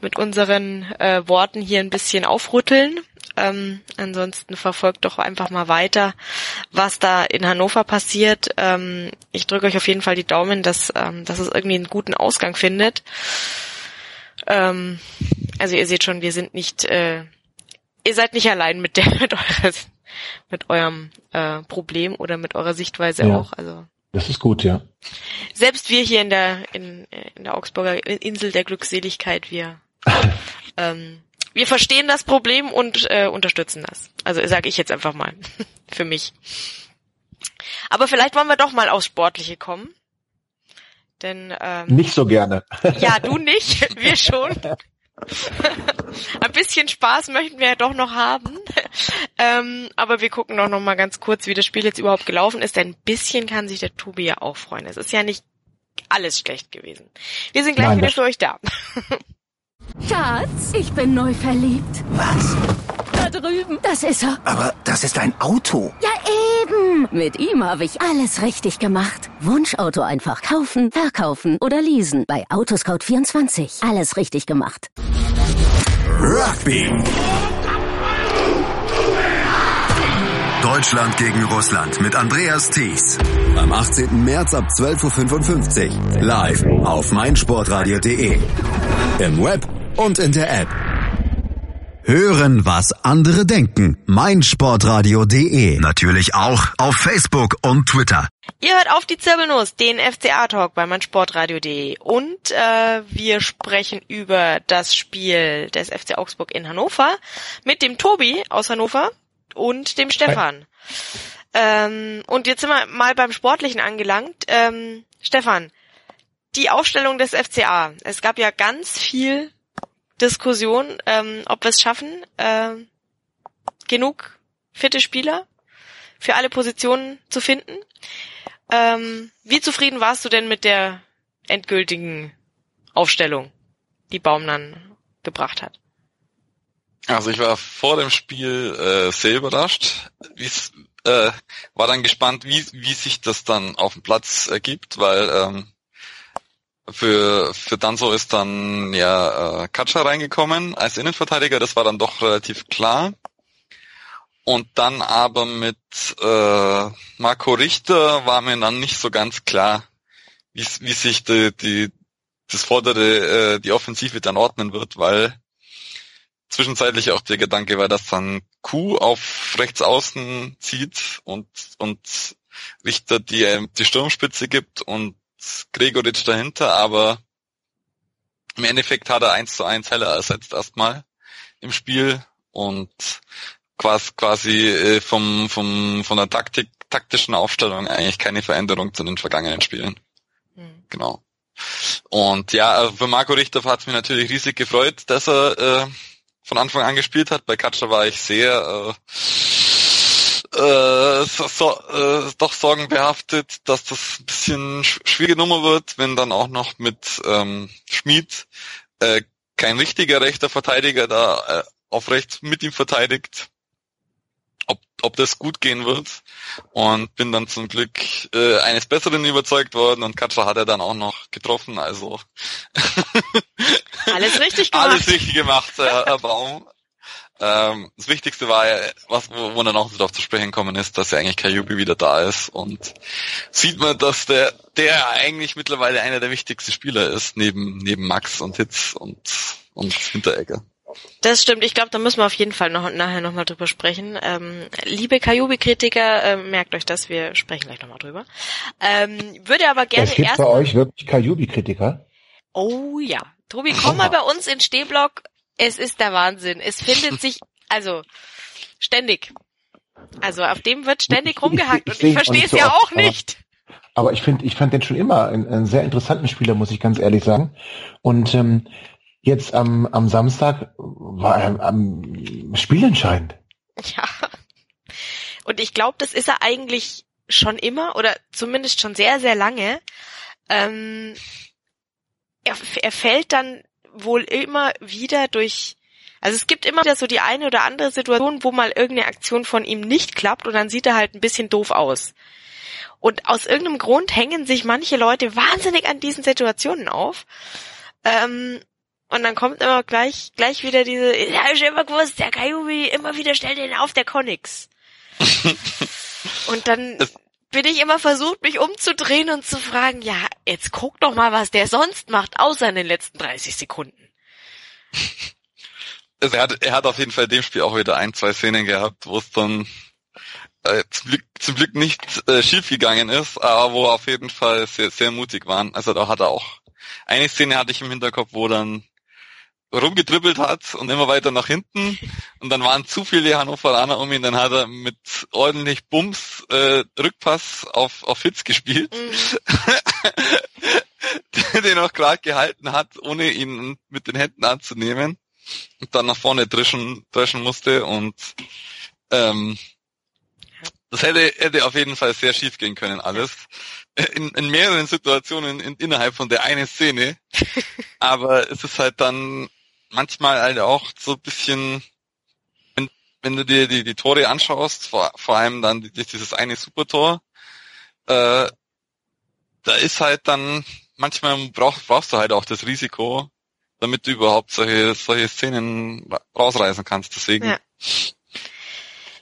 mit unseren äh, Worten hier ein bisschen aufrütteln. Ähm, ansonsten verfolgt doch einfach mal weiter, was da in Hannover passiert. Ähm, ich drücke euch auf jeden Fall die Daumen, dass, ähm, dass es irgendwie einen guten Ausgang findet. Ähm, also ihr seht schon, wir sind nicht äh, ihr seid nicht allein mit der, mit, eures, mit eurem äh, Problem oder mit eurer Sichtweise ja, auch. Also das ist gut, ja. Selbst wir hier in der in, in der Augsburger Insel der Glückseligkeit, wir ähm, wir verstehen das Problem und äh, unterstützen das. Also sage ich jetzt einfach mal für mich. Aber vielleicht wollen wir doch mal aufs Sportliche kommen. Denn ähm, nicht so gerne. ja, du nicht, wir schon. Ein bisschen Spaß möchten wir ja doch noch haben. ähm, aber wir gucken doch noch mal ganz kurz, wie das Spiel jetzt überhaupt gelaufen ist. Denn ein bisschen kann sich der Tobi ja auch freuen. Es ist ja nicht alles schlecht gewesen. Wir sind gleich Nein, wieder für euch da. Schatz, ich bin neu verliebt. Was? Drüben. Das ist er. Aber das ist ein Auto. Ja, eben. Mit ihm habe ich alles richtig gemacht. Wunschauto einfach kaufen, verkaufen oder leasen. Bei Autoscout24. Alles richtig gemacht. Rugby. Deutschland gegen Russland mit Andreas Thies. Am 18. März ab 12.55 Uhr. Live auf meinsportradio.de. Im Web und in der App. Hören, was andere denken. meinsportradio.de. Natürlich auch auf Facebook und Twitter. Ihr hört auf die Zirbelnuss, den FCA-Talk bei meinsportradio.de. Und äh, wir sprechen über das Spiel des FC Augsburg in Hannover mit dem Tobi aus Hannover und dem Stefan. Ähm, und jetzt sind wir mal beim Sportlichen angelangt. Ähm, Stefan, die Aufstellung des FCA. Es gab ja ganz viel Diskussion, ähm, ob wir es schaffen, äh, genug fitte Spieler für alle Positionen zu finden. Ähm, wie zufrieden warst du denn mit der endgültigen Aufstellung, die Baum dann gebracht hat? Also ich war vor dem Spiel äh, sehr überrascht. Wie's, äh, war dann gespannt, wie, wie sich das dann auf dem Platz ergibt, weil ähm, für, für Danzo ist dann ja äh, Katscha reingekommen als Innenverteidiger, das war dann doch relativ klar. Und dann aber mit äh, Marco Richter war mir dann nicht so ganz klar, wie, wie sich die, die, das vordere, äh, die Offensive dann ordnen wird, weil zwischenzeitlich auch der Gedanke war, dass dann Q auf rechts außen zieht und, und Richter die, die Sturmspitze gibt und Gregoritsch dahinter, aber im Endeffekt hat er eins zu eins Heller ersetzt erstmal im Spiel und quasi, quasi äh, vom, vom, von der Taktik, taktischen Aufstellung eigentlich keine Veränderung zu den vergangenen Spielen. Mhm. Genau. Und ja, für Marco Richter hat es mich natürlich riesig gefreut, dass er äh, von Anfang an gespielt hat. Bei Katscher war ich sehr äh, äh, so, so, äh, doch sorgenbehaftet, dass das ein bisschen schwierige Nummer wird, wenn dann auch noch mit ähm, Schmid äh, kein richtiger rechter Verteidiger da äh, auf rechts mit ihm verteidigt ob, ob das gut gehen wird. Und bin dann zum Glück äh, eines Besseren überzeugt worden und Katscha hat er dann auch noch getroffen. Also alles richtig gemacht. Alles richtig gemacht, Herr, Herr Baum. Ähm, das Wichtigste war ja, was, wo, wo dann auch darauf zu sprechen kommen ist, dass ja eigentlich Kajubi wieder da ist und sieht man, dass der, der eigentlich mittlerweile einer der wichtigsten Spieler ist, neben, neben Max und Hitz und, und Hinteregger. Das stimmt. Ich glaube, da müssen wir auf jeden Fall noch nachher nochmal drüber sprechen. Ähm, liebe Kajubi-Kritiker, äh, merkt euch das, wir sprechen gleich nochmal drüber. Ähm, würde aber gerne es gibt erst bei euch wirklich Kajubi-Kritiker? Oh ja. Tobi, komm mal bei uns in Stehblock. Es ist der Wahnsinn. Es findet sich, also, ständig. Also auf dem wird ständig rumgehackt und ich verstehe es ja auch nicht. Aber ich finde, ich fand den schon immer einen, einen, sehr interessanten Spieler, muss ich ganz ehrlich sagen. Und ähm, jetzt am, am Samstag war er am Spielentscheidend. Ja. Und ich glaube, das ist er eigentlich schon immer oder zumindest schon sehr, sehr lange. Ähm, er, er fällt dann wohl immer wieder durch, also es gibt immer wieder so die eine oder andere Situation, wo mal irgendeine Aktion von ihm nicht klappt und dann sieht er halt ein bisschen doof aus. Und aus irgendeinem Grund hängen sich manche Leute wahnsinnig an diesen Situationen auf. Ähm, und dann kommt immer gleich, gleich wieder diese, ja, ich immer gewusst, der Kayubi, immer wieder stellt den auf, der Konix. und dann bin ich immer versucht, mich umzudrehen und zu fragen, ja, jetzt guck doch mal, was der sonst macht, außer in den letzten 30 Sekunden. Also er hat, er hat auf jeden Fall in dem Spiel auch wieder ein, zwei Szenen gehabt, wo es dann äh, zum, Glück, zum Glück nicht äh, schief gegangen ist, aber wo auf jeden Fall sehr, sehr mutig waren. Also da hat er auch eine Szene hatte ich im Hinterkopf, wo dann rumgedribbelt hat und immer weiter nach hinten. Und dann waren zu viele Hannoveraner um ihn. Dann hat er mit ordentlich Bums äh, Rückpass auf, auf Hitz gespielt. Mhm. den auch gerade gehalten hat, ohne ihn mit den Händen anzunehmen und dann nach vorne dreschen, dreschen musste und ähm, das hätte, hätte auf jeden Fall sehr schief gehen können, alles. In, in mehreren Situationen in, innerhalb von der einen Szene. Aber es ist halt dann manchmal halt auch so ein bisschen, wenn, wenn du dir die, die Tore anschaust, vor, vor allem dann dieses eine Supertor, äh, da ist halt dann, manchmal brauch, brauchst du halt auch das Risiko, damit du überhaupt solche, solche Szenen rausreißen kannst. Deswegen. Ja.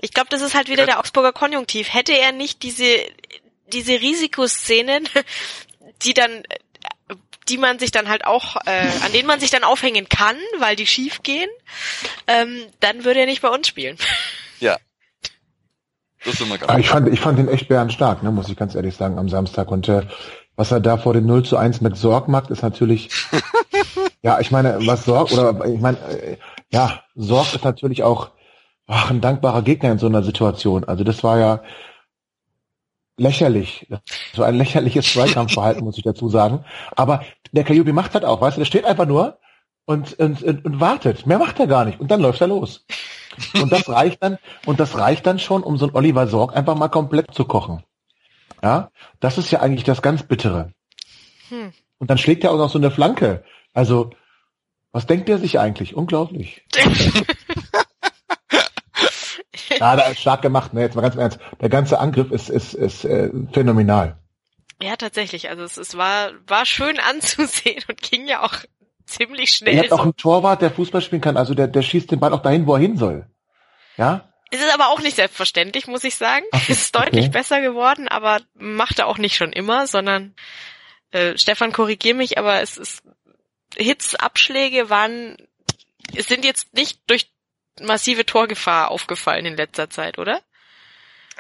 Ich glaube, das ist halt wieder der Augsburger Konjunktiv. Hätte er nicht diese, diese Risikoszenen, die dann die man sich dann halt auch, äh, an denen man sich dann aufhängen kann, weil die schief gehen, ähm, dann würde er nicht bei uns spielen. Ja. Das ist immer ganz ich fand, ich fand ihn echt stark, ne, muss ich ganz ehrlich sagen, am Samstag. Und äh, was er da vor dem 0 zu 1 mit Sorg macht, ist natürlich, ja, ich meine, was Sorg, oder ich meine, äh, ja, Sorg ist natürlich auch ach, ein dankbarer Gegner in so einer Situation. Also das war ja, lächerlich. So ein lächerliches Zweikampfverhalten, muss ich dazu sagen. Aber der Kajubi macht das auch, weißt du, der steht einfach nur und, und, und, und wartet. Mehr macht er gar nicht. Und dann läuft er los. Und das reicht dann, und das reicht dann schon, um so ein Oliver Sorg einfach mal komplett zu kochen. Ja, das ist ja eigentlich das ganz Bittere. Hm. Und dann schlägt er auch noch so eine Flanke. Also, was denkt er sich eigentlich? Unglaublich. Ja, da ist stark gemacht, ne? Jetzt mal ganz ernst. Der ganze Angriff ist, ist, ist äh, phänomenal. Ja, tatsächlich. Also es, es war, war schön anzusehen und ging ja auch ziemlich schnell. Er hat so. auch einen Torwart, der Fußball spielen kann. Also der, der schießt den Ball auch dahin, wo er hin soll. Ja? Es ist aber auch nicht selbstverständlich, muss ich sagen. Ach, es ist deutlich okay. besser geworden, aber macht er auch nicht schon immer, sondern äh, Stefan, korrigier mich, aber es ist Hitzabschläge waren, es sind jetzt nicht durch massive Torgefahr aufgefallen in letzter Zeit, oder?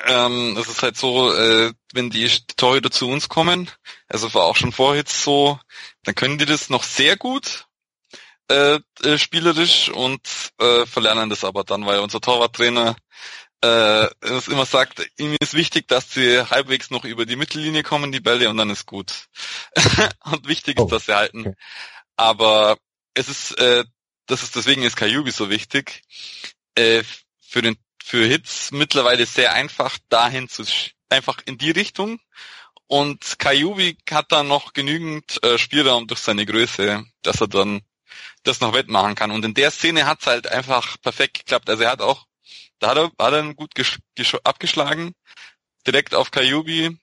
Ähm, es ist halt so, äh, wenn die Torhüter zu uns kommen, also war auch schon vorher jetzt so, dann können die das noch sehr gut äh, äh, spielerisch und äh, verlernen das aber dann, weil unser Torwarttrainer äh, es immer sagt, ihm ist wichtig, dass sie halbwegs noch über die Mittellinie kommen, die Bälle, und dann ist gut. und wichtig ist, oh, dass sie halten. Aber es ist äh, das ist deswegen ist Kajubi so wichtig. Äh, für den für Hits mittlerweile sehr einfach dahin zu einfach in die Richtung. Und Kajubi hat dann noch genügend äh, Spielraum durch seine Größe, dass er dann das noch wettmachen kann. Und in der Szene hat's halt einfach perfekt geklappt. Also er hat auch, da hat er, hat er gut abgeschlagen, direkt auf Kajubi.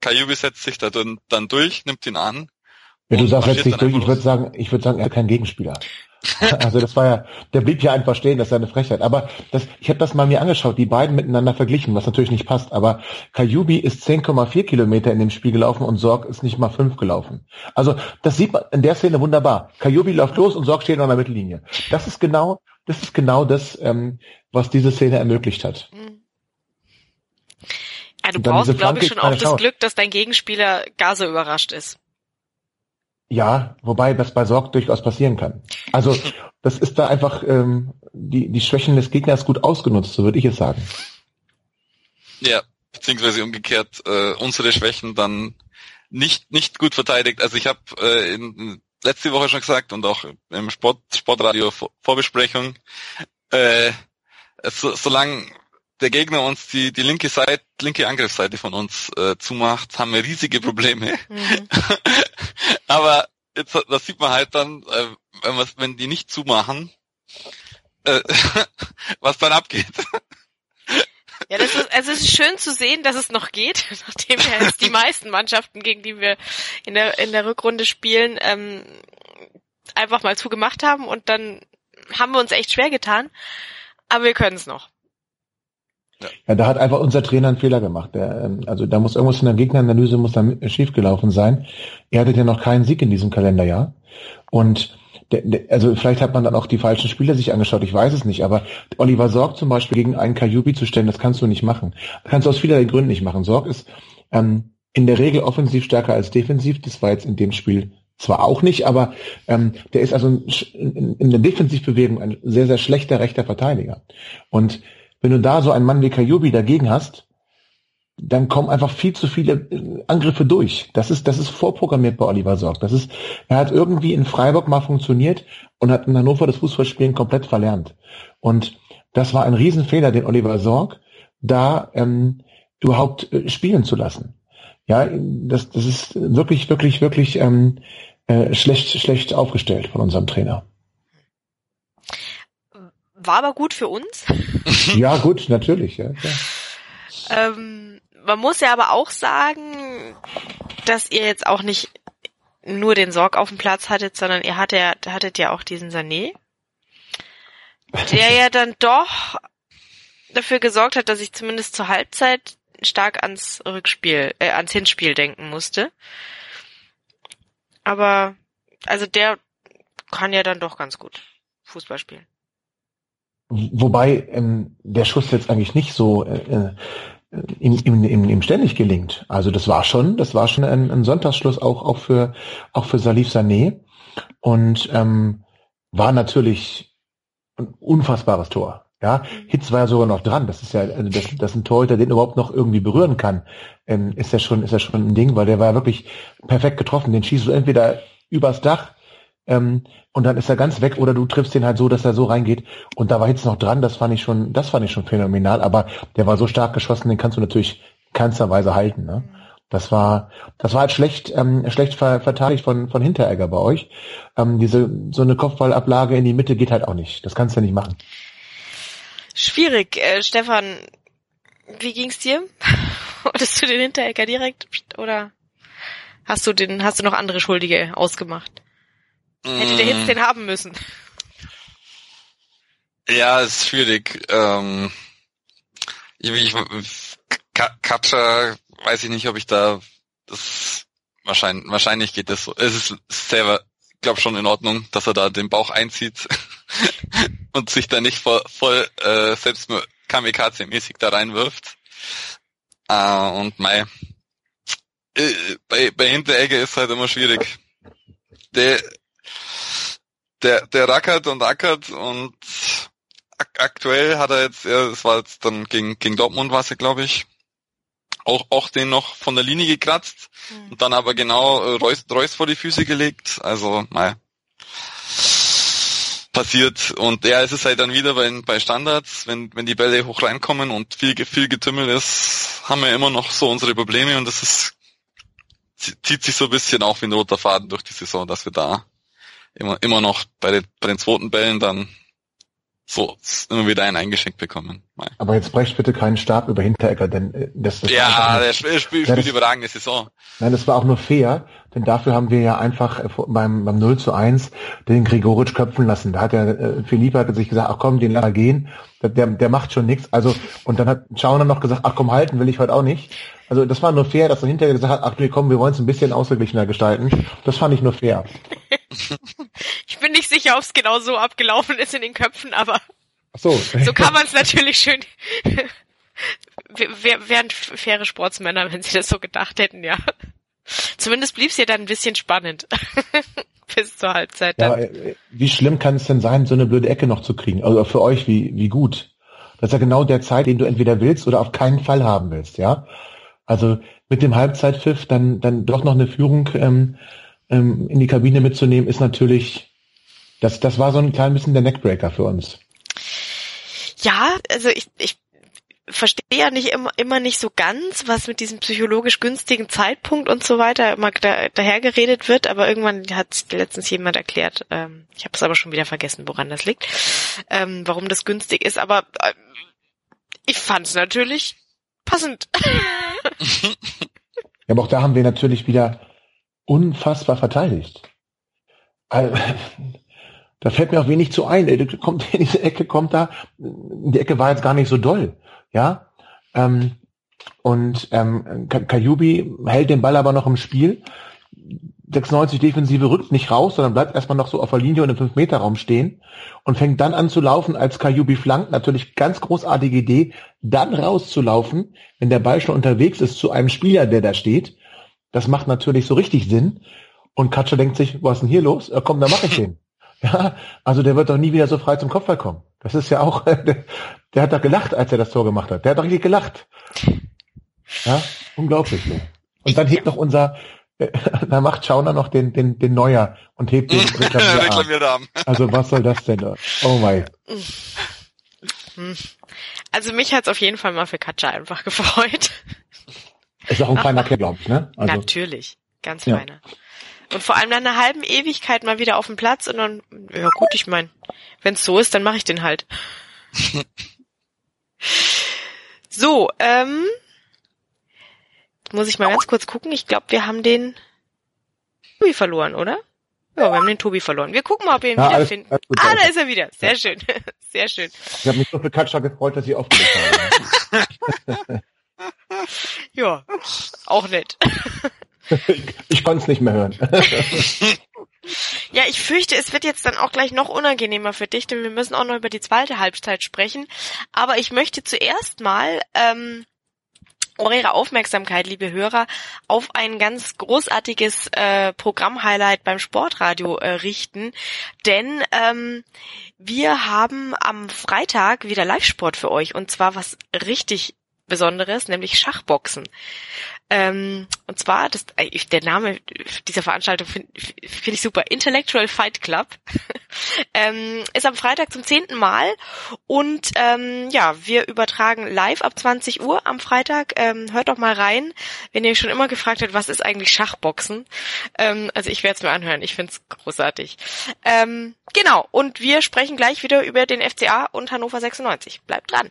Kajubi setzt sich da dann, dann durch, nimmt ihn an. Wenn du sagst, setzt sich durch, ich würde sagen, ich würde sagen, er hat keinen Gegenspieler. Also das war ja, der blieb ja einfach stehen, das ist eine Frechheit. Aber das, ich habe das mal mir angeschaut, die beiden miteinander verglichen, was natürlich nicht passt. Aber Kajubi ist 10,4 Kilometer in dem Spiel gelaufen und Sorg ist nicht mal fünf gelaufen. Also das sieht man in der Szene wunderbar. Kajubi läuft los und Sorg steht an der Mittellinie. Das ist genau, das ist genau das, ähm, was diese Szene ermöglicht hat. Mhm. Ja, du brauchst, glaube ich, schon auch das Glück, dass dein Gegenspieler gar so überrascht ist. Ja, wobei das bei Sorg durchaus passieren kann. Also das ist da einfach ähm, die, die Schwächen des Gegners gut ausgenutzt, so würde ich es sagen. Ja, beziehungsweise umgekehrt äh, unsere Schwächen dann nicht nicht gut verteidigt. Also ich habe äh, in, letzte Woche schon gesagt und auch im Sport Sportradio Vorbesprechung, äh, so, solange der Gegner uns die, die linke Seite, linke Angriffsseite von uns äh, zumacht, haben wir riesige Probleme. Mhm. Aber jetzt, das sieht man halt dann, äh, wenn, wenn die nicht zumachen, äh, was dann abgeht. Ja, das ist, also es ist schön zu sehen, dass es noch geht, nachdem ja jetzt die meisten Mannschaften, gegen die wir in der, in der Rückrunde spielen, ähm, einfach mal zugemacht haben und dann haben wir uns echt schwer getan. Aber wir können es noch. Ja. ja, da hat einfach unser Trainer einen Fehler gemacht. Der, ähm, also da muss irgendwas in der Gegneranalyse muss da schiefgelaufen sein. Er hatte ja noch keinen Sieg in diesem Kalenderjahr. Und der, der, also vielleicht hat man dann auch die falschen Spieler sich angeschaut, ich weiß es nicht, aber Oliver Sorg zum Beispiel gegen einen Kajubi zu stellen, das kannst du nicht machen. Das kannst du aus vielerlei Gründen nicht machen. Sorg ist ähm, in der Regel offensiv stärker als defensiv. Das war jetzt in dem Spiel zwar auch nicht, aber ähm, der ist also in, in der Defensivbewegung ein sehr, sehr schlechter rechter Verteidiger. Und wenn du da so einen Mann wie Kajubi dagegen hast, dann kommen einfach viel zu viele äh, Angriffe durch. Das ist, das ist vorprogrammiert bei Oliver Sorg. Das ist, er hat irgendwie in Freiburg mal funktioniert und hat in Hannover das Fußballspielen komplett verlernt. Und das war ein Riesenfehler, den Oliver Sorg da ähm, überhaupt äh, spielen zu lassen. Ja, das, das ist wirklich, wirklich, wirklich ähm, äh, schlecht, schlecht aufgestellt von unserem Trainer. War aber gut für uns. ja, gut, natürlich. Ja, ähm, man muss ja aber auch sagen, dass ihr jetzt auch nicht nur den Sorg auf dem Platz hattet, sondern ihr hattet, hattet ja auch diesen Sané, der ja dann doch dafür gesorgt hat, dass ich zumindest zur Halbzeit stark ans Rückspiel, äh, ans Hinspiel denken musste. Aber also der kann ja dann doch ganz gut Fußball spielen. Wobei ähm, der Schuss jetzt eigentlich nicht so äh, ihm, ihm, ihm, ihm ständig gelingt. Also das war schon, das war schon ein, ein Sonntagsschluss auch auch für auch für Salif Sané und ähm, war natürlich ein unfassbares Tor. Ja, Hitz war ja sogar noch dran. Das ist ja, also das, das ein Torhüter, den überhaupt noch irgendwie berühren kann, ähm, ist ja schon, ist ja schon ein Ding, weil der war ja wirklich perfekt getroffen. Den schießt du entweder übers Dach ähm, und dann ist er ganz weg oder du triffst den halt so, dass er so reingeht. Und da war Hitz noch dran. Das fand ich schon, das fand ich schon phänomenal. Aber der war so stark geschossen, den kannst du natürlich keinster Weise halten. Ne? Das war, das war halt schlecht, ähm, schlecht ver verteidigt von, von Hinteregger bei euch. Ähm, diese, so eine Kopfballablage in die Mitte geht halt auch nicht. Das kannst du nicht machen. Schwierig, äh, Stefan. Wie ging's dir? Wolltest du den Hinteregger direkt oder hast du den, hast du noch andere Schuldige ausgemacht? Mm. Hätte der Hitz den haben müssen? Ja, ist schwierig. Ähm, ich, ich, Katja, weiß ich nicht, ob ich da das wahrscheinlich, wahrscheinlich geht das so. Es ist selber, glaube schon in Ordnung, dass er da den Bauch einzieht und sich da nicht voll, voll äh, selbst Kamikaze-mäßig da reinwirft. Äh, und mei, äh, bei, bei Hinteregger ist halt immer schwierig. Der, der, der rackert und ackert und ak aktuell hat er jetzt, ja, das war jetzt dann gegen, gegen Dortmund war es glaube ich, auch, auch den noch von der Linie gekratzt mhm. und dann aber genau äh, Reus, Reus vor die Füße gelegt. Also, mei passiert. Und ja, es ist halt dann wieder bei, bei Standards, wenn, wenn die Bälle hoch reinkommen und viel, viel Getümmel ist, haben wir immer noch so unsere Probleme und das ist, zieht sich so ein bisschen auch wie ein roter Faden durch die Saison, dass wir da immer, immer noch bei den, bei den zweiten Bällen dann so immer wieder einen eingeschenkt bekommen. Aber jetzt brecht bitte keinen Stab über Hinteregger, denn äh, das, das Ja, der spielt, spielt, spielt überragende Saison. Nein, das war auch nur fair, denn dafür haben wir ja einfach äh, beim, beim 0 zu 1 den Gregoritsch köpfen lassen. Da hat der äh, Philippe hat sich gesagt, ach komm, den lass gehen, der, der macht schon nichts. Also und dann hat Schauner noch gesagt, ach komm, halten will ich heute auch nicht. Also das war nur fair, dass er hinterher gesagt hat, ach nee, komm, wir wollen es ein bisschen ausgeglichener gestalten. Das fand ich nur fair. ich bin nicht sicher, ob es genau so abgelaufen ist in den Köpfen, aber ach so. so kann man es natürlich schön. Wir wären faire Sportsmänner, wenn sie das so gedacht hätten, ja. Zumindest blieb es ja dann ein bisschen spannend. Bis zur Halbzeit. Dann. Ja, äh, wie schlimm kann es denn sein, so eine blöde Ecke noch zu kriegen? Also für euch, wie, wie gut? Das ist ja genau der Zeit, den du entweder willst oder auf keinen Fall haben willst, ja? Also mit dem Halbzeitpfiff dann, dann doch noch eine Führung ähm, ähm, in die Kabine mitzunehmen, ist natürlich, das, das war so ein klein bisschen der Neckbreaker für uns. Ja, also ich, ich verstehe ja nicht immer, immer nicht so ganz, was mit diesem psychologisch günstigen Zeitpunkt und so weiter immer da, dahergeredet wird, aber irgendwann hat letztens jemand erklärt, ähm, ich habe es aber schon wieder vergessen, woran das liegt, ähm, warum das günstig ist, aber äh, ich fand es natürlich passend. ja, aber auch da haben wir natürlich wieder unfassbar verteidigt. Also, da fällt mir auch wenig zu ein. Kommt in diese Ecke, kommt da. Die Ecke war jetzt gar nicht so doll, ja. Ähm, und ähm, Kajubi hält den Ball aber noch im Spiel. 96 Defensive rückt nicht raus, sondern bleibt erstmal noch so auf der Linie und im 5-Meter-Raum stehen und fängt dann an zu laufen, als Kajubi flankt. Natürlich ganz großartige Idee, dann rauszulaufen, wenn der Ball schon unterwegs ist zu einem Spieler, der da steht. Das macht natürlich so richtig Sinn. Und Katscher denkt sich, was ist denn hier los? Ja, komm, dann mache ich den. Ja, also der wird doch nie wieder so frei zum Kopfball kommen. Das ist ja auch, der, der hat da gelacht, als er das Tor gemacht hat. Der hat doch richtig gelacht. Ja, unglaublich. Ne? Und dann hebt noch unser, äh, da macht Schauner noch den, den, den Neuer und hebt den Reklamierarm. Also was soll das denn? Oh mein. Also mich hat's auf jeden Fall mal für Katja einfach gefreut. Ist auch ein feiner Kerl, glaube ich, ne? Also, Natürlich, ganz ja. Und vor allem nach einer halben Ewigkeit mal wieder auf dem Platz und dann, ja gut, ich meine, wenn's so ist, dann mache ich den halt. so, ähm, muss ich mal ganz kurz gucken. Ich glaube, wir haben den Tobi verloren, oder? Ja, wir haben den Tobi verloren. Wir gucken mal, ob wir ihn ja, wiederfinden. Alles, alles ah, da ist er wieder. Sehr ja. schön. Sehr schön. Ich habe mich so für Katja gefreut, dass sie aufgelegt haben. ja, auch nett. ich konnte es nicht mehr hören. ja, ich fürchte, es wird jetzt dann auch gleich noch unangenehmer für dich, denn wir müssen auch noch über die zweite Halbzeit sprechen. Aber ich möchte zuerst mal ähm, eure Aufmerksamkeit, liebe Hörer, auf ein ganz großartiges äh, Programmhighlight beim Sportradio äh, richten. Denn ähm, wir haben am Freitag wieder Live-Sport für euch und zwar was richtig Besonderes, nämlich Schachboxen. Ähm, und zwar, das, äh, der Name dieser Veranstaltung finde find ich super, Intellectual Fight Club, ähm, ist am Freitag zum zehnten Mal und ähm, ja, wir übertragen live ab 20 Uhr am Freitag. Ähm, hört doch mal rein, wenn ihr schon immer gefragt habt, was ist eigentlich Schachboxen. Ähm, also ich werde es mir anhören, ich finde es großartig. Ähm, genau, und wir sprechen gleich wieder über den FCA und Hannover 96. Bleibt dran.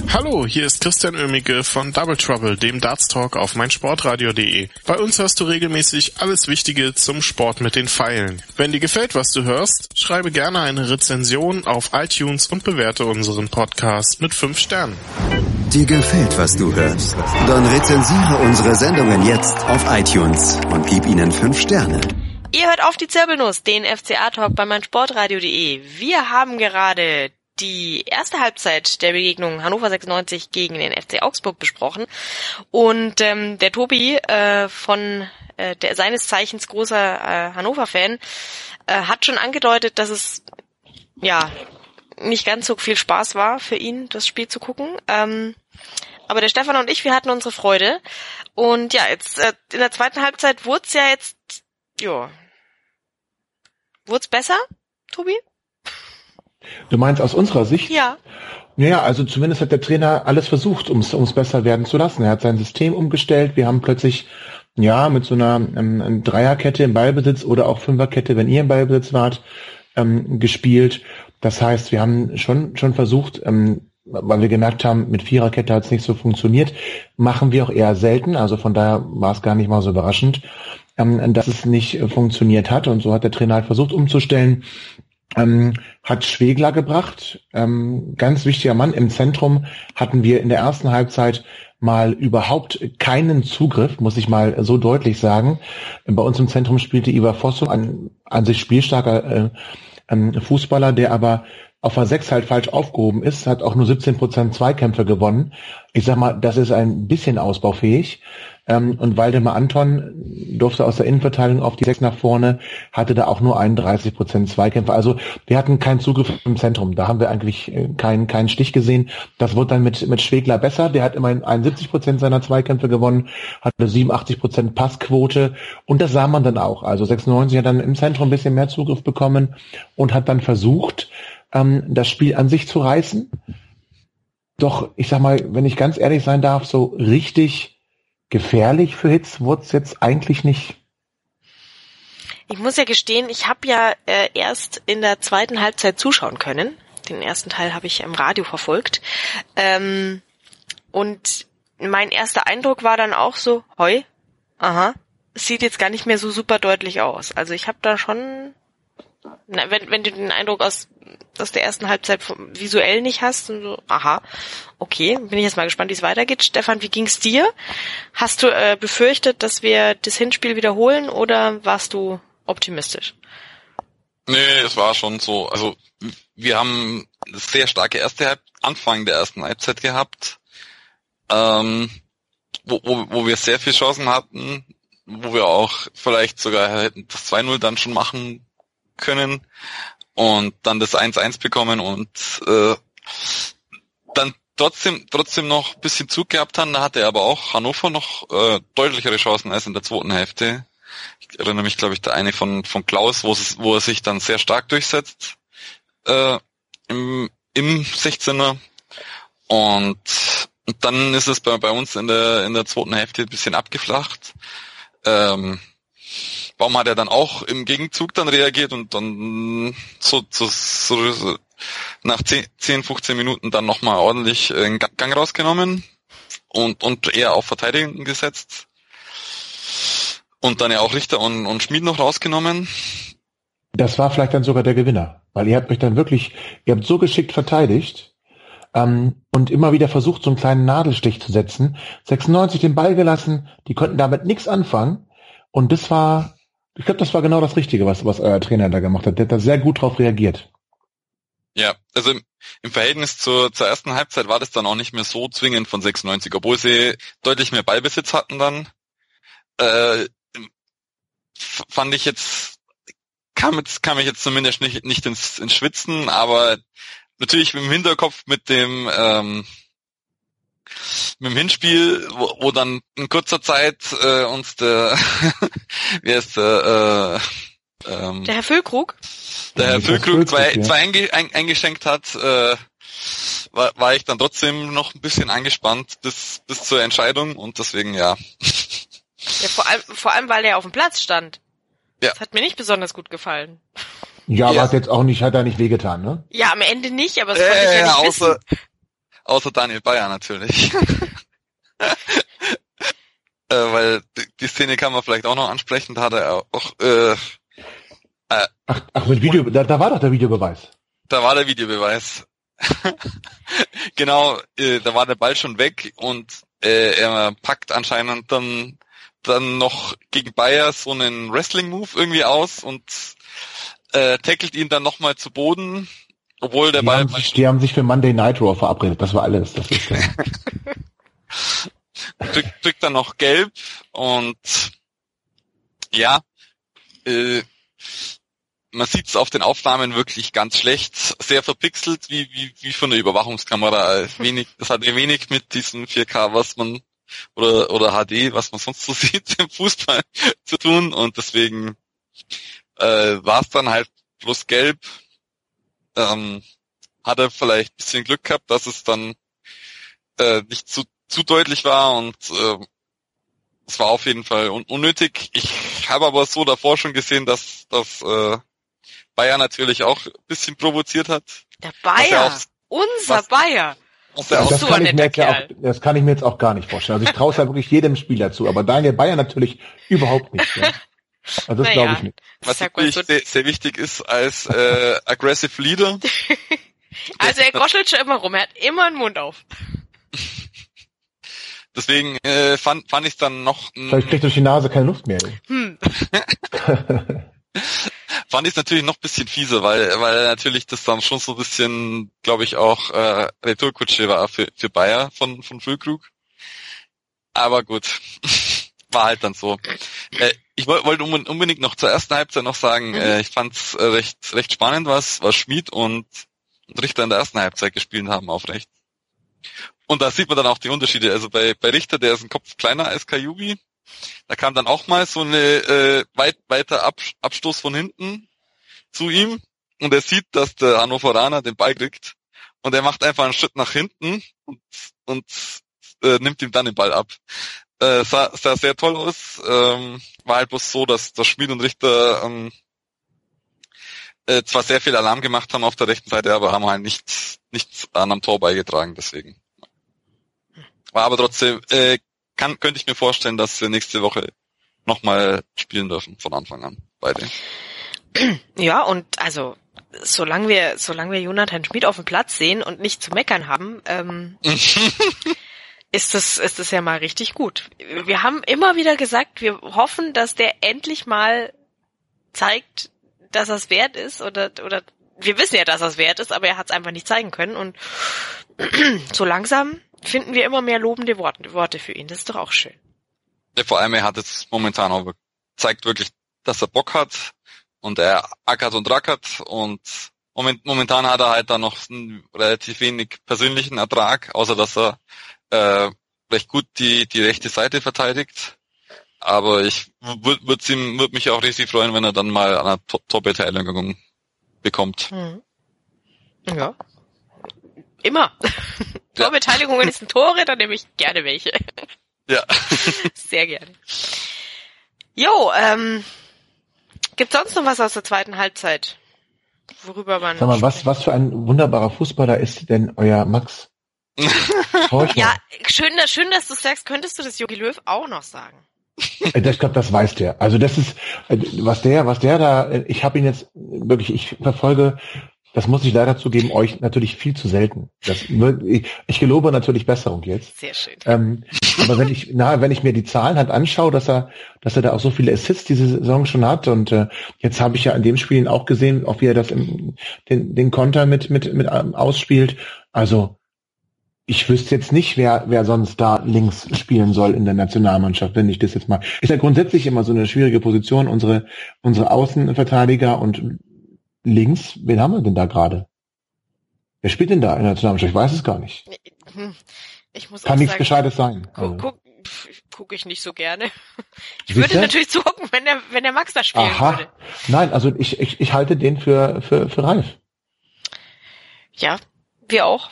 Hallo, hier ist Christian Oemicke von Double Trouble, dem Darts Talk auf meinsportradio.de. Bei uns hörst du regelmäßig alles Wichtige zum Sport mit den Pfeilen. Wenn dir gefällt, was du hörst, schreibe gerne eine Rezension auf iTunes und bewerte unseren Podcast mit 5 Sternen. Dir gefällt, was du hörst? Dann rezensiere unsere Sendungen jetzt auf iTunes und gib ihnen 5 Sterne. Ihr hört auf die Zirbelnuss, den FCA-Talk bei meinsportradio.de. Wir haben gerade die erste Halbzeit der Begegnung Hannover 96 gegen den FC Augsburg besprochen. Und ähm, der Tobi äh, von äh, der seines Zeichens großer äh, Hannover-Fan äh, hat schon angedeutet, dass es ja nicht ganz so viel Spaß war für ihn, das Spiel zu gucken. Ähm, aber der Stefan und ich, wir hatten unsere Freude. Und ja, jetzt äh, in der zweiten Halbzeit wurde es ja jetzt, ja, wurde es besser, Tobi? Du meinst aus unserer Sicht? Ja. Naja, also zumindest hat der Trainer alles versucht, um es besser werden zu lassen. Er hat sein System umgestellt. Wir haben plötzlich, ja, mit so einer ähm, Dreierkette im Ballbesitz oder auch Fünferkette, wenn ihr im Ballbesitz wart, ähm, gespielt. Das heißt, wir haben schon, schon versucht, ähm, weil wir gemerkt haben, mit Viererkette hat es nicht so funktioniert, machen wir auch eher selten. Also von daher war es gar nicht mal so überraschend, ähm, dass es nicht äh, funktioniert hat. Und so hat der Trainer halt versucht umzustellen ähm, hat Schwegler gebracht. Ähm, ganz wichtiger Mann. Im Zentrum hatten wir in der ersten Halbzeit mal überhaupt keinen Zugriff, muss ich mal so deutlich sagen. Bei uns im Zentrum spielte Ivar Fossum, ein an sich spielstarker äh, Fußballer, der aber auf der 6 halt falsch aufgehoben ist, hat auch nur 17 Prozent Zweikämpfe gewonnen. Ich sag mal, das ist ein bisschen ausbaufähig. Ähm, und Waldemar Anton durfte aus der Innenverteidigung auf die Sechs nach vorne, hatte da auch nur 31 Prozent Zweikämpfe. Also wir hatten keinen Zugriff im Zentrum. Da haben wir eigentlich äh, keinen, keinen Stich gesehen. Das wurde dann mit, mit Schwegler besser. Der hat immerhin 71 Prozent seiner Zweikämpfe gewonnen, hatte 87 Prozent Passquote. Und das sah man dann auch. Also 96 hat dann im Zentrum ein bisschen mehr Zugriff bekommen und hat dann versucht, ähm, das Spiel an sich zu reißen. Doch, ich sag mal, wenn ich ganz ehrlich sein darf, so richtig gefährlich für Hits wurde es jetzt eigentlich nicht. Ich muss ja gestehen, ich habe ja äh, erst in der zweiten Halbzeit zuschauen können. Den ersten Teil habe ich im Radio verfolgt. Ähm, und mein erster Eindruck war dann auch so, hoi, aha, sieht jetzt gar nicht mehr so super deutlich aus. Also ich habe da schon na, wenn, wenn du den Eindruck aus, aus der ersten Halbzeit visuell nicht hast, und so, aha, okay, bin ich jetzt mal gespannt, wie es weitergeht. Stefan, wie ging's dir? Hast du äh, befürchtet, dass wir das Hinspiel wiederholen oder warst du optimistisch? Nee, es war schon so. Also wir haben sehr starke erste Halb Anfang der ersten Halbzeit gehabt, ähm, wo, wo, wo wir sehr viele Chancen hatten, wo wir auch vielleicht sogar hätten das 2-0 dann schon machen können und dann das 1-1 bekommen und äh, dann trotzdem trotzdem noch bisschen Zug gehabt haben. Da hatte aber auch Hannover noch äh, deutlichere Chancen als in der zweiten Hälfte. Ich erinnere mich, glaube ich, der eine von von Klaus, wo, es, wo er sich dann sehr stark durchsetzt äh, im, im 16er. Und, und dann ist es bei, bei uns in der in der zweiten Hälfte ein bisschen abgeflacht. Ähm, Baum hat ja dann auch im Gegenzug dann reagiert und dann so, so, so nach 10, 10 15 Minuten dann nochmal ordentlich einen Gang rausgenommen und, und eher auf Verteidigung gesetzt. Und dann ja auch Richter und, und Schmied noch rausgenommen. Das war vielleicht dann sogar der Gewinner, weil ihr habt euch dann wirklich, ihr habt so geschickt verteidigt ähm, und immer wieder versucht, so einen kleinen Nadelstich zu setzen. 96 den Ball gelassen, die konnten damit nichts anfangen. Und das war ich glaube, das war genau das Richtige, was, was euer Trainer da gemacht hat. Der hat da sehr gut drauf reagiert. Ja, also im, im Verhältnis zur, zur ersten Halbzeit war das dann auch nicht mehr so zwingend von 96, obwohl sie deutlich mehr Ballbesitz hatten dann. Äh, fand ich jetzt, kam, jetzt, kam ich jetzt zumindest nicht, nicht ins, ins Schwitzen, aber natürlich im Hinterkopf mit dem ähm, mit dem Hinspiel, wo, wo dann in kurzer Zeit äh, uns der, wie heißt der, äh, ähm, der Herr Füllkrug, der Herr Füllkrug zwei, ja. zwei einge, ein, eingeschenkt hat, äh, war, war ich dann trotzdem noch ein bisschen angespannt bis, bis zur Entscheidung und deswegen ja. Ja, vor allem, vor allem, weil er auf dem Platz stand. Ja. Das hat mir nicht besonders gut gefallen. Ja, aber ja. hat jetzt auch nicht, hat er nicht wehgetan, ne? Ja, am Ende nicht, aber es konnte äh, ich ja nicht außer, wissen. Außer Daniel Bayer natürlich. äh, weil die Szene kann man vielleicht auch noch ansprechen, da hat er auch äh, äh, ach, ach, mit Video, da, da war doch der Videobeweis. Da war der Videobeweis. genau, äh, da war der Ball schon weg und äh, er packt anscheinend dann dann noch gegen Bayer so einen Wrestling-Move irgendwie aus und äh, tackelt ihn dann nochmal zu Boden obwohl der die Ball. Haben sich, die haben sich für Monday Night Raw verabredet, das war alles. Das ist, kriegt, kriegt dann noch gelb und ja, äh, man sieht es auf den Aufnahmen wirklich ganz schlecht, sehr verpixelt, wie, wie, wie von der Überwachungskamera. Wenig, das hat wenig mit diesem 4K, was man oder oder HD, was man sonst so sieht im Fußball zu tun und deswegen äh, war es dann halt bloß gelb ähm, hat er vielleicht ein bisschen Glück gehabt, dass es dann äh, nicht zu, zu deutlich war und äh, es war auf jeden Fall un unnötig. Ich habe aber so davor schon gesehen, dass, dass äh, Bayer natürlich auch ein bisschen provoziert hat. Der Bayer, auch, unser was, Bayer. Was das, das, so kann ich mir jetzt auch, das kann ich mir jetzt auch gar nicht vorstellen. Also ich traue es ja wirklich jedem Spieler zu, aber Daniel Bayer natürlich überhaupt nicht. Ja. Also das naja, glaube ich nicht. Was natürlich so sehr, sehr, wichtig ist als äh, aggressive Leader. also er groschelt schon immer rum, er hat immer einen Mund auf. Deswegen äh, fand, fand ich dann noch... Vielleicht kriegt durch die Nase keine Luft mehr. Hm. fand ich natürlich noch bisschen fieser, weil, weil natürlich das dann schon so ein bisschen, glaube ich, auch äh, Retourkutsche war für, für Bayer von, von Füllkrug. Aber gut war halt dann so. Äh, ich wollte unbedingt noch zur ersten Halbzeit noch sagen, mhm. äh, ich fand's äh, recht, recht spannend, was, was Schmid und, und Richter in der ersten Halbzeit gespielt haben, auf recht. Und da sieht man dann auch die Unterschiede. Also bei, bei Richter, der ist ein Kopf kleiner als Kajubi. Da kam dann auch mal so eine äh, weit, weiter Ab, Abstoß von hinten zu ihm und er sieht, dass der Hannoveraner den Ball kriegt und er macht einfach einen Schritt nach hinten und, und äh, nimmt ihm dann den Ball ab. Äh, sah, sah sehr toll aus. Ähm, war halt bloß so, dass das Schmied und Richter ähm, äh, zwar sehr viel Alarm gemacht haben auf der rechten Seite, aber haben halt nichts, nichts an am Tor beigetragen, deswegen. War aber trotzdem, äh, kann, könnte ich mir vorstellen, dass wir nächste Woche nochmal spielen dürfen von Anfang an, beide. Ja, und also solange wir, solange wir Jonathan Schmid auf dem Platz sehen und nicht zu meckern haben, ähm, ist das, ist das ja mal richtig gut. Wir haben immer wieder gesagt, wir hoffen, dass der endlich mal zeigt, dass es wert ist oder, oder wir wissen ja, dass es wert ist, aber er hat es einfach nicht zeigen können und so langsam finden wir immer mehr lobende Worte, Worte für ihn. Das ist doch auch schön. Ja, vor allem, er hat jetzt momentan auch zeigt wirklich, dass er Bock hat und er ackert und rackert und moment, momentan hat er halt da noch relativ wenig persönlichen Ertrag, außer dass er äh, recht gut die, die rechte Seite verteidigt. Aber ich würde würd, würd mich auch riesig freuen, wenn er dann mal an einer Top-Beteiligung bekommt. Mhm. Ja. Immer. Ja. Torbeteiligungen sind Tore, dann nehme ich gerne welche. Ja. Sehr gerne. Jo, ähm, gibt sonst noch was aus der zweiten Halbzeit, worüber man. Sag mal, was, was für ein wunderbarer Fußballer ist denn euer Max? Ja, schön, schön, dass du sagst, könntest du das Jogi Löw auch noch sagen? Äh, ich glaube, das weiß der. Also das ist, äh, was der, was der da, äh, ich habe ihn jetzt wirklich, ich verfolge das muss ich leider zugeben, euch natürlich viel zu selten. Das, ich, ich gelobe natürlich Besserung jetzt. Sehr schön. Ähm, aber wenn ich, na, wenn ich mir die Zahlen halt anschaue, dass er, dass er da auch so viele Assists diese Saison schon hat und äh, jetzt habe ich ja an dem Spiel auch gesehen, auch wie er das im, den, den Konter mit mit mit ähm, ausspielt. Also ich wüsste jetzt nicht, wer, wer sonst da links spielen soll in der Nationalmannschaft, wenn ich das jetzt mal. Ist ja grundsätzlich immer so eine schwierige Position, unsere, unsere Außenverteidiger und links, wen haben wir denn da gerade? Wer spielt denn da in der Nationalmannschaft? Ich weiß es gar nicht. Hm, ich muss Kann nichts sagen, Gescheites sein. Guck, guck, gucke ich nicht so gerne. Ich würde natürlich zugucken, wenn der, wenn der Max da spielen Aha. würde. Nein, also ich, ich, ich halte den für, für, für reif. Ja, wir auch.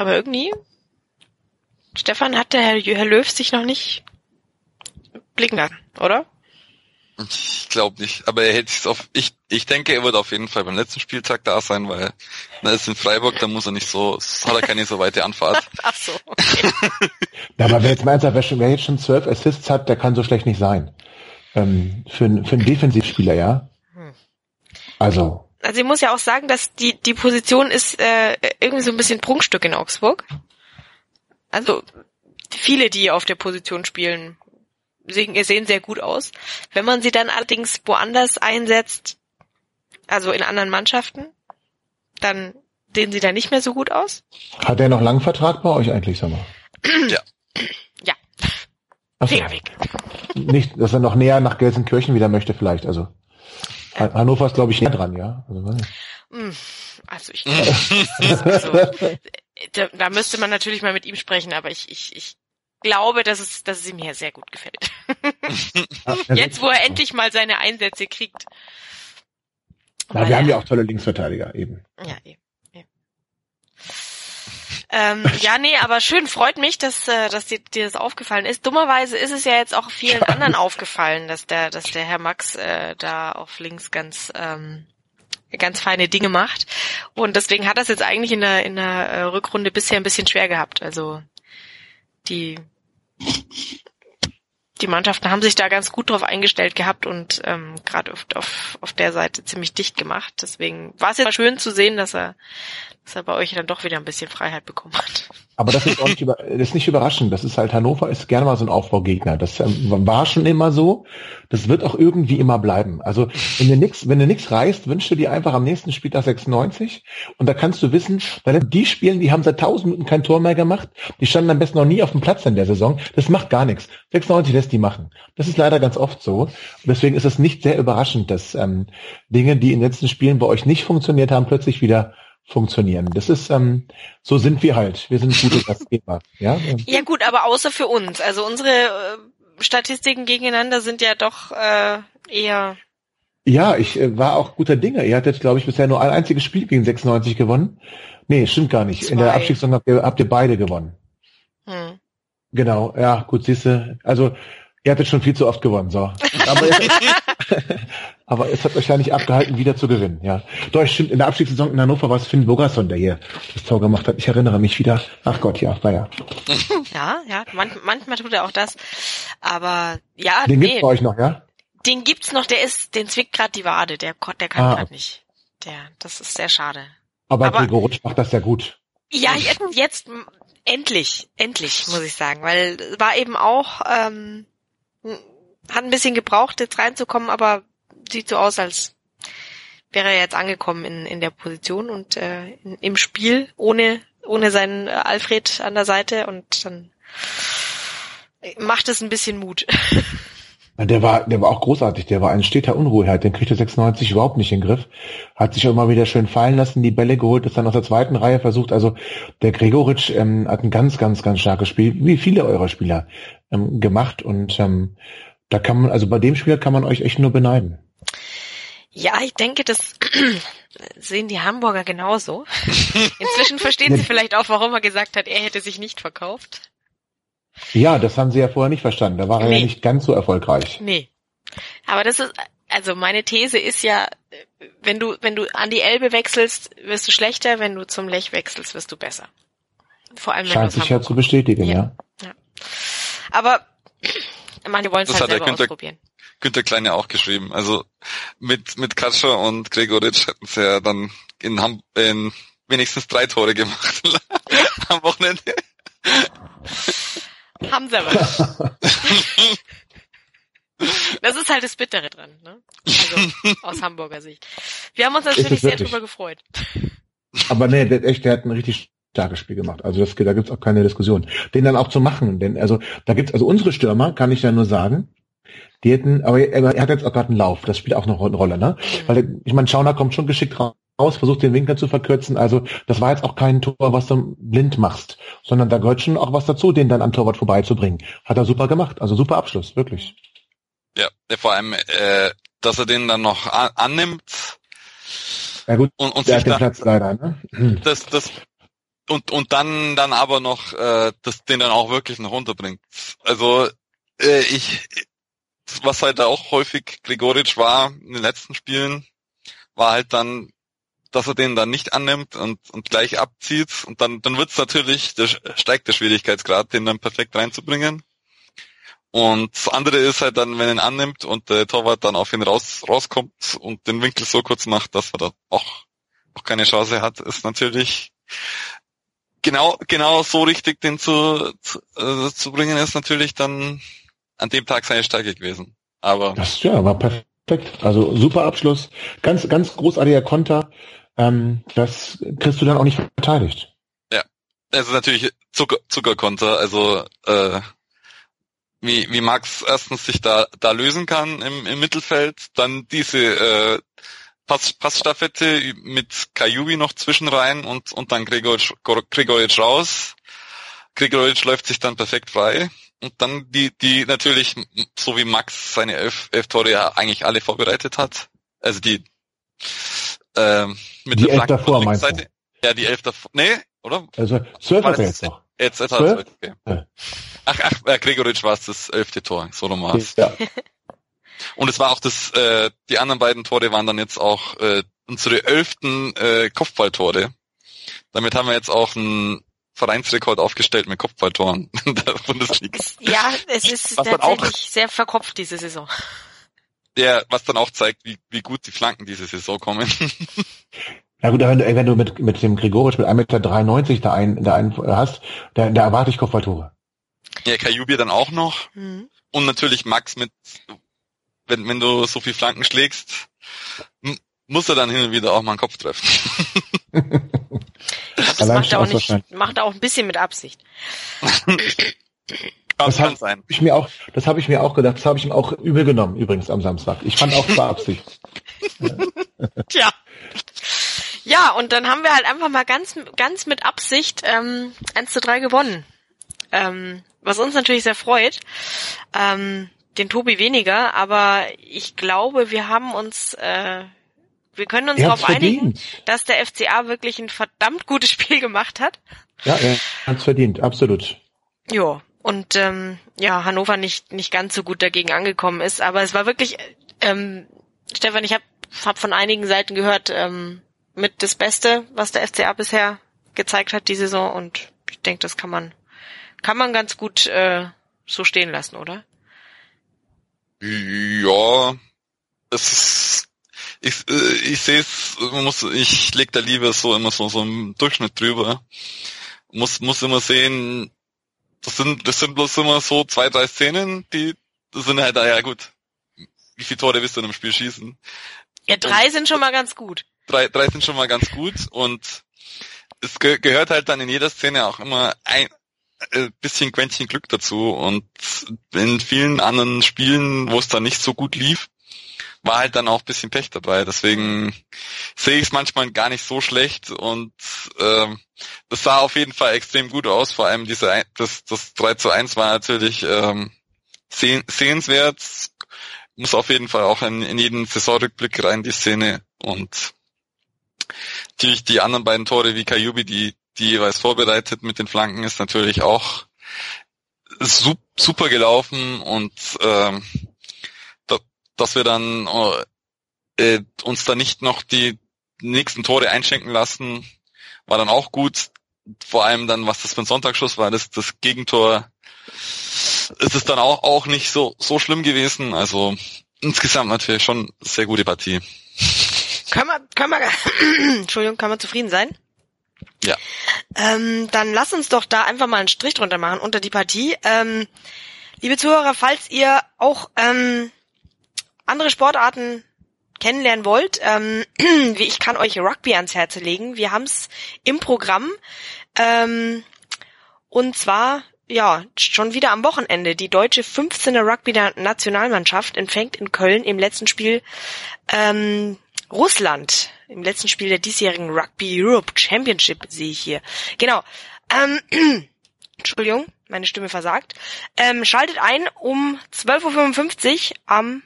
Aber irgendwie, Stefan, hat der Herr, Herr Löw sich noch nicht blicken lassen, oder? Ich glaube nicht, aber er hätte es auf. Ich, ich denke, er wird auf jeden Fall beim letzten Spieltag da sein, weil na ist in Freiburg, da muss er nicht so, hat er keine so weite Anfahrt. Ach so. Okay. ja, aber wer jetzt meint, wer, schon, wer jetzt schon zwölf Assists hat, der kann so schlecht nicht sein. Ähm, für, für einen Defensivspieler, ja. Hm. Also. Also ich muss ja auch sagen, dass die die Position ist äh, irgendwie so ein bisschen Prunkstück in Augsburg. Also viele, die auf der Position spielen, sehen sehr gut aus. Wenn man sie dann allerdings woanders einsetzt, also in anderen Mannschaften, dann sehen sie da nicht mehr so gut aus. Hat er noch lang Vertrag bei euch eigentlich, sag mal? Ja. Ja. Ach weg. Nicht, dass er noch näher nach Gelsenkirchen wieder möchte vielleicht, also. Hannover ist, glaube ich, näher dran, ja? Also, hm, also ich also, da, da müsste man natürlich mal mit ihm sprechen, aber ich, ich, ich glaube, dass es, dass es ihm hier sehr gut gefällt. Jetzt, wo er endlich mal seine Einsätze kriegt. Na, wir haben ja auch tolle Linksverteidiger eben. Ja, eben. Ähm, ja, nee, aber schön, freut mich, dass, äh, dass dir, dir das aufgefallen ist. Dummerweise ist es ja jetzt auch vielen anderen aufgefallen, dass der, dass der Herr Max äh, da auf links ganz ähm, ganz feine Dinge macht. Und deswegen hat es jetzt eigentlich in der, in der äh, Rückrunde bisher ein bisschen schwer gehabt. Also die die Mannschaften haben sich da ganz gut drauf eingestellt gehabt und ähm, gerade auf, auf, auf der Seite ziemlich dicht gemacht. Deswegen war es jetzt schön zu sehen, dass er, dass er bei euch dann doch wieder ein bisschen Freiheit bekommen hat. Aber das ist auch nicht, über, das ist nicht überraschend. Das ist halt, Hannover ist gerne mal so ein Aufbaugegner. Das ähm, war schon immer so. Das wird auch irgendwie immer bleiben. Also, wenn du nix, wenn du nix reißt, wünschst du dir einfach am nächsten Spieltag 96. Und da kannst du wissen, weil die spielen, die haben seit tausend Minuten kein Tor mehr gemacht. Die standen am besten noch nie auf dem Platz in der Saison. Das macht gar nichts. 96 lässt die machen. Das ist leider ganz oft so. Und deswegen ist es nicht sehr überraschend, dass ähm, Dinge, die in den letzten Spielen bei euch nicht funktioniert haben, plötzlich wieder funktionieren. Das ist, ähm, so sind wir halt. Wir sind gute Gastgeber. ja? ja gut, aber außer für uns. Also unsere äh, Statistiken gegeneinander sind ja doch äh, eher. Ja, ich äh, war auch guter Dinge. Ihr hattet, glaube ich, bisher nur ein einziges Spiel gegen 96 gewonnen. Nee, stimmt gar nicht. Zwei. In der Abstiegssaison habt ihr, habt ihr beide gewonnen. Hm. Genau, ja, gut, siehste. Also Ihr hattet schon viel zu oft gewonnen, so. Aber, aber es hat euch ja nicht abgehalten, wieder zu gewinnen, ja. Doch, stimmt, in der Abstiegssaison in Hannover war es Finn Bogerson, der hier das Tor gemacht hat. Ich erinnere mich wieder. Ach Gott, ja, war ja. Ja, ja, man, manchmal tut er auch das. Aber ja, Den nee. gibt's bei euch noch, ja? Den gibt's noch, der ist, den zwickt gerade die Wade, der, der kann ah. gerade nicht. Der, das ist sehr schade. Aber, aber Gregoric macht das ja gut. Ja, jetzt, jetzt endlich, endlich, muss ich sagen, weil war eben auch, ähm, hat ein bisschen gebraucht, jetzt reinzukommen, aber sieht so aus, als wäre er jetzt angekommen in, in der Position und äh, in, im Spiel ohne ohne seinen äh, Alfred an der Seite und dann macht es ein bisschen Mut. Der war, der war auch großartig. Der war ein steter Unruheherd. Den kriegte 96 überhaupt nicht in den Griff. Hat sich auch immer wieder schön fallen lassen, die Bälle geholt, ist dann aus der zweiten Reihe versucht. Also der Gregoritsch ähm, hat ein ganz, ganz, ganz starkes Spiel, wie viele eurer Spieler ähm, gemacht. Und ähm, da kann man, also bei dem Spieler kann man euch echt nur beneiden. Ja, ich denke, das sehen die Hamburger genauso. Inzwischen verstehen sie vielleicht auch, warum er gesagt hat, er hätte sich nicht verkauft. Ja, das haben sie ja vorher nicht verstanden. Da war er Nee. ja nicht ganz so erfolgreich. Nee. Aber das ist, also meine These ist ja, wenn du, wenn du an die Elbe wechselst, wirst du schlechter, wenn du zum Lech wechselst, wirst du besser. Vor allem, wenn Scheint du sich ja zu bestätigen, ja. Ja. Aber manche wollen es Das halt hat der selber Günther- ausprobieren. Günter Kleine auch geschrieben. Also mit, mit Katscher und Gregoritsch hätten sie ja dann in, Ham in wenigstens drei Tore gemacht am Wochenende. Haben sie aber. Das ist halt das Bittere dran, ne? Also aus Hamburger Sicht. Wir haben uns natürlich sehr drüber gefreut. Aber nee, der, echt, der hat ein richtig starkes Spiel gemacht. Also das, da gibt's auch keine Diskussion. Den dann auch zu machen, denn also da gibt's also unsere Stürmer, kann ich ja nur sagen, die hätten, aber er, hat jetzt auch gerade einen Lauf, das spielt auch noch eine Rolle, ne? Weil der- ich meine, Schauner kommt schon geschickt raus, versucht den Winkel zu verkürzen. Also das war jetzt auch kein Tor, was du blind machst, sondern da gehört schon auch was dazu, den dann am Torwart vorbeizubringen. Hat er super gemacht, also super Abschluss, wirklich. Ja, vor allem, äh, dass er den dann noch an annimmt Ja gut, und, und der sich hat den Platz leider, ne? das, das und und dann dann aber noch äh, das den dann auch wirklich noch runterbringt. Also äh, ich was halt auch häufig Gregoritsch war in den letzten Spielen, war halt dann, dass er den dann nicht annimmt und und gleich abzieht und dann dann wird's natürlich, der, steigt der Schwierigkeitsgrad, den dann perfekt reinzubringen. Und das andere ist halt dann, wenn er ihn annimmt und der Torwart dann auf ihn raus, rauskommt und den Winkel so kurz macht, dass er da auch, auch keine Chance hat, ist natürlich genau, genau so richtig den zu, zu, äh, zu bringen, ist natürlich dann an dem Tag seine Stärke gewesen. Aber Das ja, war perfekt. Also super Abschluss, ganz, ganz großartiger Konter. Ähm, das kriegst du dann auch nicht verteidigt. es ist natürlich Zucker, Zuckerkonter, also äh, wie, wie Max erstens sich da, da lösen kann im, im Mittelfeld, dann diese äh, Pass, Passstaffette mit Kajubi noch zwischen rein und, und dann Gregoritsch, Gregoritsch raus. Gregoritsch läuft sich dann perfekt frei. Und dann die, die natürlich, so wie Max seine elf, elf Tore ja eigentlich alle vorbereitet hat. Also die ähm, mit Die der elf davor, meinst du? Seite. Ja, die elf davor. Nee, oder? Also zwölf hat er jetzt noch. Jetzt, jetzt Zwölf? hat okay. Ja. Ach, ach, äh, Gregoritsch war es das elfte Tor, so war's. Ja. Und es war auch das, äh, die anderen beiden Tore waren dann jetzt auch äh, unsere elften äh, Kopfballtore. Damit haben wir jetzt auch einen Vereinsrekord aufgestellt mit Kopfballtoren in der Bundesliga. Ja, es ist Was dann auch- tatsächlich sehr verkopft diese Saison. Der, was dann auch zeigt, wie, wie gut die Flanken diese Saison kommen. Na gut, wenn du, wenn du mit, mit dem Gregoritsch mit 1,93 Meter da einen, da einen hast, da, da erwarte ich Kopfballtore. ja, Kajubi dann auch noch. Mhm. Und natürlich Max mit, wenn, wenn du so viel Flanken schlägst, muss er dann hin und wieder auch mal einen Kopf treffen. Das macht er auch nicht, macht er auch ein bisschen mit Absicht. Kann, Das kann sein. Ich mir auch, das habe ich mir auch gedacht, das habe ich ihm auch übel genommen, übrigens am Samstag. Ich fand auch zwar Absicht. Tja. Ja, und dann haben wir halt einfach mal ganz, ganz mit Absicht ähm, 1 zu 3 gewonnen. Ähm, was uns natürlich sehr freut. Ähm, den Tobi weniger, aber ich glaube, wir haben uns, äh, wir können uns darauf einigen, dass der FCA wirklich ein verdammt gutes Spiel gemacht hat. Ja, er hat's verdient, absolut. Ja, und ähm, ja, Hannover nicht nicht ganz so gut dagegen angekommen ist, aber es war wirklich, ähm, Stefan, ich habe hab von einigen Seiten gehört, ähm, mit das Beste, was der FCA bisher gezeigt hat die Saison und ich denke, das kann man kann man ganz gut äh, so stehen lassen, oder? Ja, es ist, ich, äh, ich sehe es, muss, ich leg da lieber so immer so, so im Durchschnitt drüber. Muss, muss immer sehen, das sind, das sind bloß immer so zwei, drei Szenen, die das sind halt, ah ja gut, wie viele Tore willst du in einem Spiel schießen? Ja, drei sind schon mal ganz gut. Drei, drei sind schon mal ganz gut und es ge gehört halt dann in jeder Szene auch immer ein bisschen Quäntchen Glück dazu und in vielen anderen Spielen, wo es dann nicht so gut lief, war halt dann auch bisschen Pech dabei. Deswegen sehe ich es manchmal gar nicht so schlecht und ähm, das sah auf jeden Fall extrem gut aus. Vor allem diese das, das 3 zu 1 war natürlich ähm, seh sehenswert. Muss auf jeden Fall auch in, in jeden Saisonrückblick rein, die Szene. Und natürlich die anderen beiden Tore wie Kajubi, die, die jeweils vorbereitet mit den Flanken, ist natürlich auch super gelaufen und ähm, dass wir dann äh, uns da nicht noch die nächsten Tore einschenken lassen, war dann auch gut. Vor allem dann, was das für ein Sonntagsschuss war, das, das Gegentor ist es dann auch, auch nicht so, so schlimm gewesen. Also insgesamt natürlich schon sehr gute Partie. Können wir, können wir, Entschuldigung, kann man zufrieden sein? Ja. Ähm, dann lass uns doch da einfach mal einen Strich drunter machen unter die Partie. Ähm, liebe Zuhörer, falls ihr auch ähm, andere Sportarten kennenlernen wollt, ähm, wie ich kann euch Rugby ans Herz legen. Wir haben es im Programm ähm, und zwar ja schon wieder am Wochenende. Die deutsche 15. Rugby-Nationalmannschaft empfängt in Köln im letzten Spiel ähm, Russland. Im letzten Spiel der diesjährigen Rugby Europe Championship sehe ich hier. Genau. Ähm, Entschuldigung, meine Stimme versagt. Ähm, schaltet ein um 12.55 Uhr am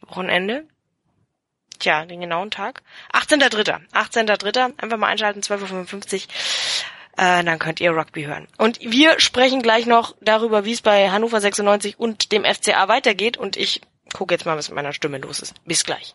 Wochenende. Tja, den genauen Tag. 18.3. 18.3. Einfach mal einschalten, 12.55 Uhr. Äh, dann könnt ihr Rugby hören. Und wir sprechen gleich noch darüber, wie es bei Hannover 96 und dem FCA weitergeht. Und ich gucke jetzt mal, was mit meiner Stimme los ist. Bis gleich.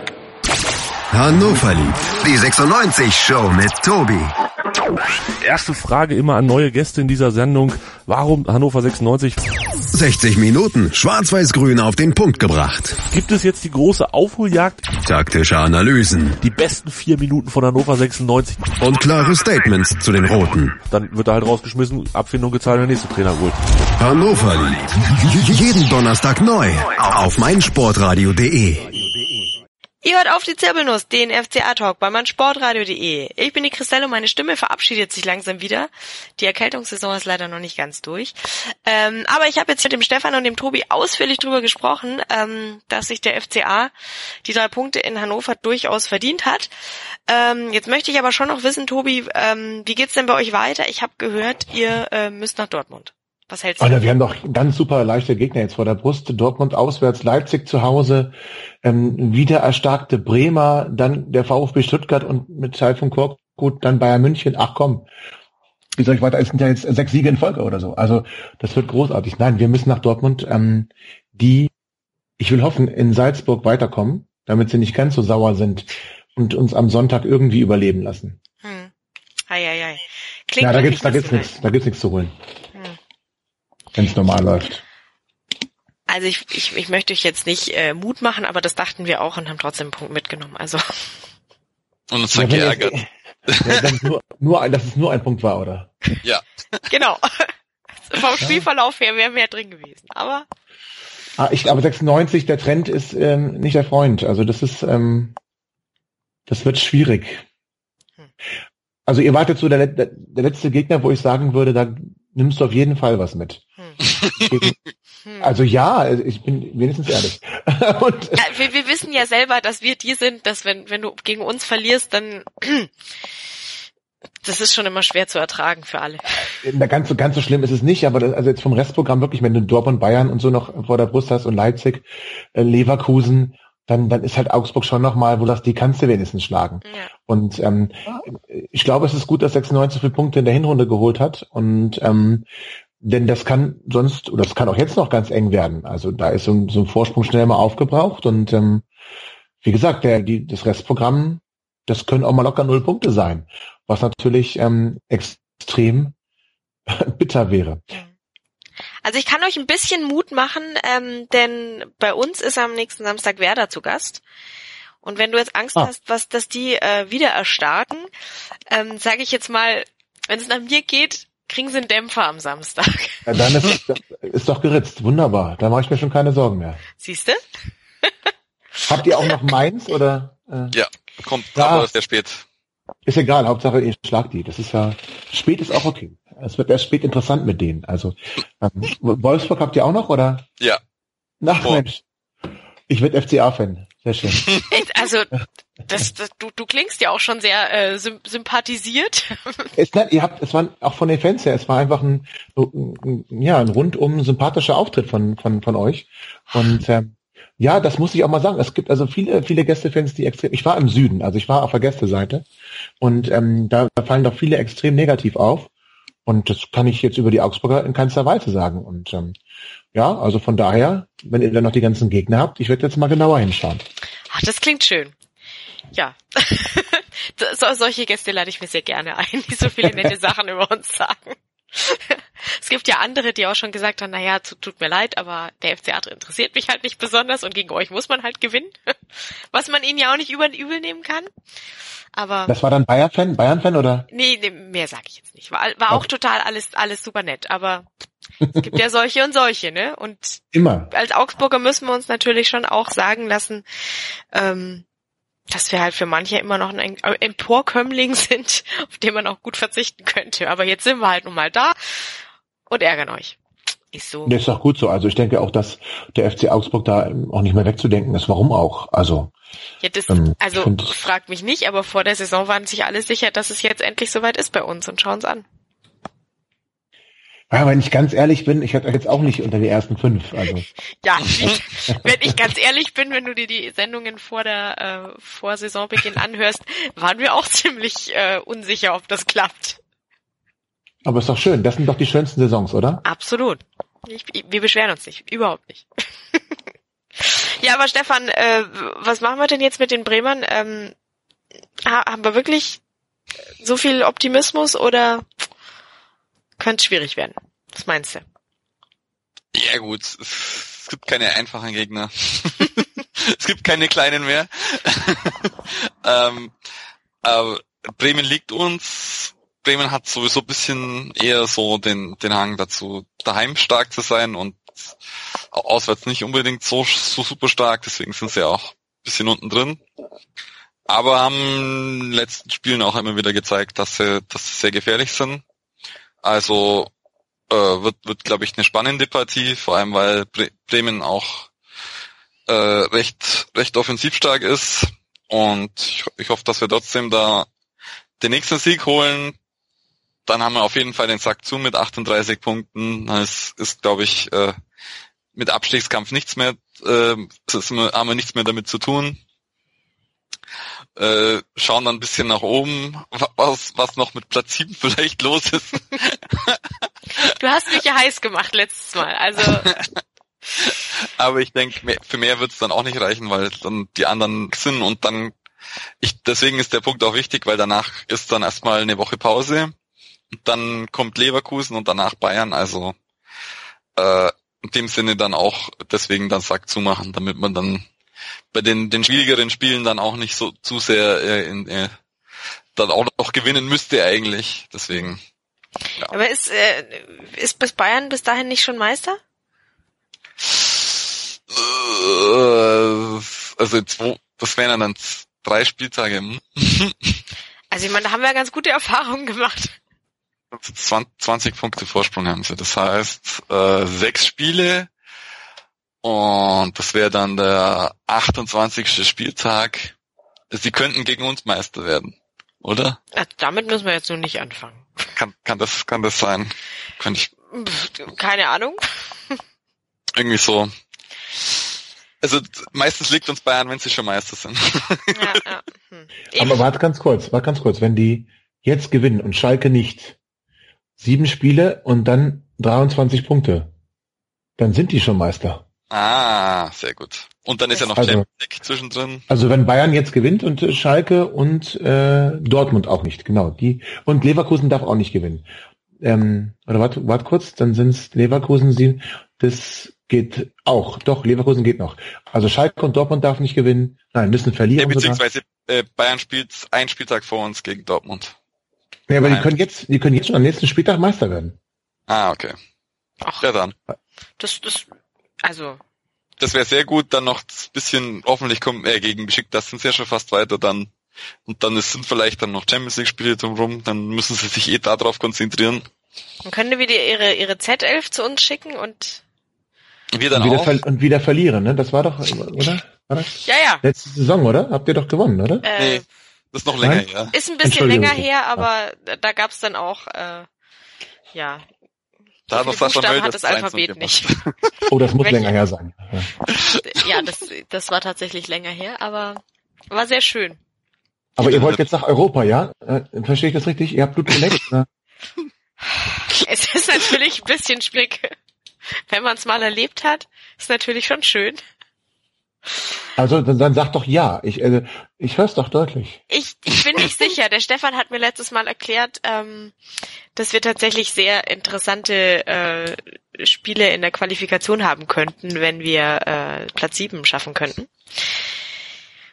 Hannover liebt die 96 Show mit Tobi. Erste Frage immer an neue Gäste in dieser Sendung. Warum Hannover 96? 60 Minuten schwarz-weiß-grün auf den Punkt gebracht. Gibt es jetzt die große Aufholjagd? Taktische Analysen. Die besten vier Minuten von Hannover 96. Und klare Statements zu den Roten. Dann wird er halt rausgeschmissen, Abfindung gezahlt, der nächste Trainer holt. Hannover liebt jeden Donnerstag neu auf meinsportradio.de. Ihr hört auf die Zirbelnuss, den FCA-Talk bei meinsportradio.de. Ich bin die Christelle und meine Stimme verabschiedet sich langsam wieder. Die Erkältungssaison ist leider noch nicht ganz durch. Ähm, aber ich habe jetzt mit dem Stefan und dem Tobi ausführlich drüber gesprochen, ähm, dass sich der FCA die drei Punkte in Hannover durchaus verdient hat. Ähm, jetzt möchte ich aber schon noch wissen, Tobi, ähm, wie geht's denn bei euch weiter? Ich habe gehört, ihr äh, müsst nach Dortmund. Was hältst du? Alter, wir haben doch ganz super leichte Gegner jetzt vor der Brust. Dortmund auswärts, Leipzig zu Hause, ähm, wieder erstarkte Bremer, dann der VfB Stuttgart und mit Teil von Korkut dann Bayern München. Ach komm, wie soll ich weiter? Es sind ja jetzt sechs Siege in Folge oder so. Also das wird großartig. Nein, wir müssen nach Dortmund, ähm, die, ich will hoffen, in Salzburg weiterkommen, damit sie nicht ganz so sauer sind und uns am Sonntag irgendwie überleben lassen. Hm. Ei, ei, ei. Klingt ja, da gibt's, da gibt's nichts, da gibt's nichts zu holen wenn es normal läuft. Also ich, ich, ich möchte euch jetzt nicht äh, Mut machen, aber das dachten wir auch und haben trotzdem einen Punkt mitgenommen. Also. Und uns ja, geärgert. Ja, dass, nur, nur, dass es nur ein Punkt war, oder? Ja. Genau. Vom Spielverlauf her wäre mehr drin gewesen. Aber. Ah, ich glaube 96, der Trend ist ähm, nicht der Freund. Also das ist, ähm, das wird schwierig. Hm. Also ihr wartet so der, der, der letzte Gegner, wo ich sagen würde, da nimmst du auf jeden Fall was mit. Hm. Also ja, ich bin wenigstens ehrlich. Und, ja, wir, wir wissen ja selber, dass wir die sind, dass wenn, wenn du gegen uns verlierst, dann das ist schon immer schwer zu ertragen für alle. Na, ganz so, ganz so schlimm ist es nicht, aber das, also jetzt vom Restprogramm wirklich, wenn du Dortmund, Bayern und so noch vor der Brust hast und Leipzig, äh, Leverkusen, dann, dann ist halt Augsburg schon nochmal, wo das die kannst du wenigstens schlagen. Ja. Und ähm, ich glaube, es ist gut, dass 96 viele Punkte in der Hinrunde geholt hat. Und ähm, denn das kann sonst, oder das kann auch jetzt noch ganz eng werden. Also da ist so ein, so ein Vorsprung schnell mal aufgebraucht. Und ähm, wie gesagt, der, die, das Restprogramm das können auch mal locker null Punkte sein, was natürlich ähm, extrem bitter wäre. Also ich kann euch ein bisschen Mut machen, ähm, denn bei uns ist am nächsten Samstag Werder zu Gast. Und wenn du jetzt Angst ah. hast, was, dass die äh, wieder erstarken, ähm, sage ich jetzt mal, wenn es nach mir geht, kriegen sie einen Dämpfer am Samstag. Ja, dann ist, ist doch geritzt. Wunderbar. Da mache ich mir schon keine Sorgen mehr. Siehst du? Habt ihr auch noch Mainz oder? Äh? Ja, kommt ja, aber sehr spät. Ist egal, Hauptsache ihr schlagt die. Das ist ja spät ist auch okay. Es wird erst spät interessant mit denen. Also ähm, Wolfsburg habt ihr auch noch oder? Ja. Nach Mensch. Ich werde FCA-Fan. Sehr schön. Also das, das, du, du klingst ja auch schon sehr äh, sympathisiert. Es, nein, ihr habt, es war auch von den Fans her, es war einfach ein, ein ja ein rundum sympathischer Auftritt von von von euch und ähm, ja, das muss ich auch mal sagen. Es gibt also viele, viele Gästefans, die extrem. Ich war im Süden, also ich war auf der Gästeseite und ähm, da, da fallen doch viele extrem negativ auf. Und das kann ich jetzt über die Augsburger in keinster Weise sagen. Und ähm, ja, also von daher, wenn ihr dann noch die ganzen Gegner habt, ich werde jetzt mal genauer hinschauen. Ach, das klingt schön. Ja. so, solche Gäste lade ich mir sehr gerne ein, die so viele nette Sachen über uns sagen. es gibt ja andere, die auch schon gesagt haben, naja, tut mir leid, aber der FCA interessiert mich halt nicht besonders und gegen euch muss man halt gewinnen. Was man ihnen ja auch nicht über übel nehmen kann. Aber. Das war dann Bayern-Fan, Bayern-Fan oder? Nee, nee mehr sage ich jetzt nicht. War, war auch total alles, alles super nett, aber es gibt ja solche und solche, ne? Und immer. Als Augsburger müssen wir uns natürlich schon auch sagen lassen, ähm, dass wir halt für manche immer noch ein Emporkömmling sind, auf den man auch gut verzichten könnte. Aber jetzt sind wir halt nun mal da und ärgern euch. Ist so. Das ist doch gut so. Also ich denke auch, dass der FC Augsburg da auch nicht mehr wegzudenken ist. Warum auch? Also. Ja, das, ähm, also fragt mich nicht, aber vor der Saison waren sich alle sicher, dass es jetzt endlich soweit ist bei uns und schauen an. Ja, wenn ich ganz ehrlich bin, ich hätte jetzt auch nicht unter die ersten fünf. Also. Ja, ich, wenn ich ganz ehrlich bin, wenn du dir die Sendungen vor der äh, vor Saisonbeginn anhörst, waren wir auch ziemlich äh, unsicher, ob das klappt. Aber ist doch schön. Das sind doch die schönsten Saisons, oder? Absolut. Ich, wir beschweren uns nicht, überhaupt nicht. ja, aber Stefan, äh, was machen wir denn jetzt mit den Bremern? Ähm, haben wir wirklich so viel Optimismus oder könnte schwierig werden. Was meinst du? Ja gut, es gibt keine einfachen Gegner. es gibt keine kleinen mehr. ähm, aber Bremen liegt uns. Bremen hat sowieso ein bisschen eher so den, den Hang dazu, daheim stark zu sein und auswärts nicht unbedingt so, so super stark, deswegen sind sie auch ein bisschen unten drin. Aber haben in den letzten Spielen auch immer wieder gezeigt, dass sie, dass sie sehr gefährlich sind. Also äh, wird, wird glaube ich, eine spannende Partie, vor allem weil Bre Bremen auch äh, recht, recht offensiv stark ist. Und ich, ich hoffe, dass wir trotzdem da den nächsten Sieg holen. Dann haben wir auf jeden Fall den Sack zu mit 38 Punkten. Es ist, glaube ich, äh, mit Abstiegskampf nichts mehr, äh, haben wir nichts mehr damit zu tun äh, schauen dann ein bisschen nach oben, was, was noch mit Platz 7 vielleicht los ist. du hast mich ja heiß gemacht letztes Mal, also. Aber ich denke, für mehr wird es dann auch nicht reichen, weil dann die anderen sind und dann, ich, deswegen ist der Punkt auch wichtig, weil danach ist dann erstmal eine Woche Pause, und dann kommt Leverkusen und danach Bayern, also äh, in dem Sinne dann auch deswegen dann Sack zumachen, damit man dann bei den, den schwierigeren Spielen dann auch nicht so zu sehr äh, in, äh, dann auch noch gewinnen müsste eigentlich. Deswegen. Ja. Aber ist, äh, ist bis Bayern bis dahin nicht schon Meister? Äh, also zwei, das wären dann drei Spieltage. Hm? also ich meine, da haben wir ja ganz gute Erfahrungen gemacht. 20 Punkte Vorsprung haben sie. Das heißt, äh, sechs Spiele und das wäre dann der 28. Spieltag. Sie könnten gegen uns Meister werden, oder? Ja, damit müssen wir jetzt nur nicht anfangen. Kann, kann das, kann das sein? Kann ich? Keine Ahnung. Irgendwie so. Also meistens liegt uns Bayern, wenn sie schon Meister sind. Ja, ja. Hm. Aber warte ganz kurz, warte ganz kurz. Wenn die jetzt gewinnen und Schalke nicht, sieben Spiele und dann 23 Punkte, dann sind die schon Meister. Ah, sehr gut. Und dann ist ja noch Also- Champions League zwischendrin. Also wenn Bayern jetzt gewinnt und äh, Schalke und äh, Dortmund auch nicht, genau. Die und Leverkusen darf auch nicht gewinnen. Ähm, oder warte, warte kurz, dann sind es Leverkusen sie. Das geht auch. Doch, Leverkusen geht noch. Also Schalke und Dortmund darf nicht gewinnen. Nein, müssen Ja, verlieren. sogar. beziehungsweise äh, Bayern spielt einen Spieltag vor uns gegen Dortmund. Ja, aber die Nein. können jetzt, die können jetzt schon am nächsten Spieltag Meister werden. Ah, okay. Ach, Ja dann. das, das, also, Das wäre sehr gut, dann noch ein bisschen, hoffentlich kommen, äh, gegen Besiktas sind sie ja schon fast weiter dann. Und dann ist, sind vielleicht dann noch Champions League Spiele drumherum, dann müssen sie sich eh darauf konzentrieren. dann können wir wieder ihre, ihre Z11 zu uns schicken und, Wir dann und, wieder auch. ver und wieder verlieren, ne? Das war doch, oder? War das? ja, ja, Letzte Saison, oder? Habt ihr doch gewonnen, oder? äh, Nee, das ist noch länger Nein? her. ist ein bisschen länger her, aber da gab's dann auch, äh, ja, Da noch Sascha Möll hat das das 2-0 Alphabet nicht. Oh, das muss Welche? länger her sein. Ja. Ja, das, das war tatsächlich länger her, aber war sehr schön. Aber ihr wollt jetzt nach Europa, ja? Äh, verstehe ich das richtig? Ihr habt Blut geleckt? oder? Es ist natürlich ein bisschen schwierig. Wenn man es mal erlebt hat, ist natürlich schon schön. Also dann, dann sag doch ja. Ich, äh, ich hör's doch deutlich. Ich, ich bin nicht sicher. Der Stefan hat mir letztes Mal erklärt, ähm, dass wir tatsächlich sehr interessante äh, Spiele in der Qualifikation haben könnten, wenn wir äh, Platz 7 schaffen könnten.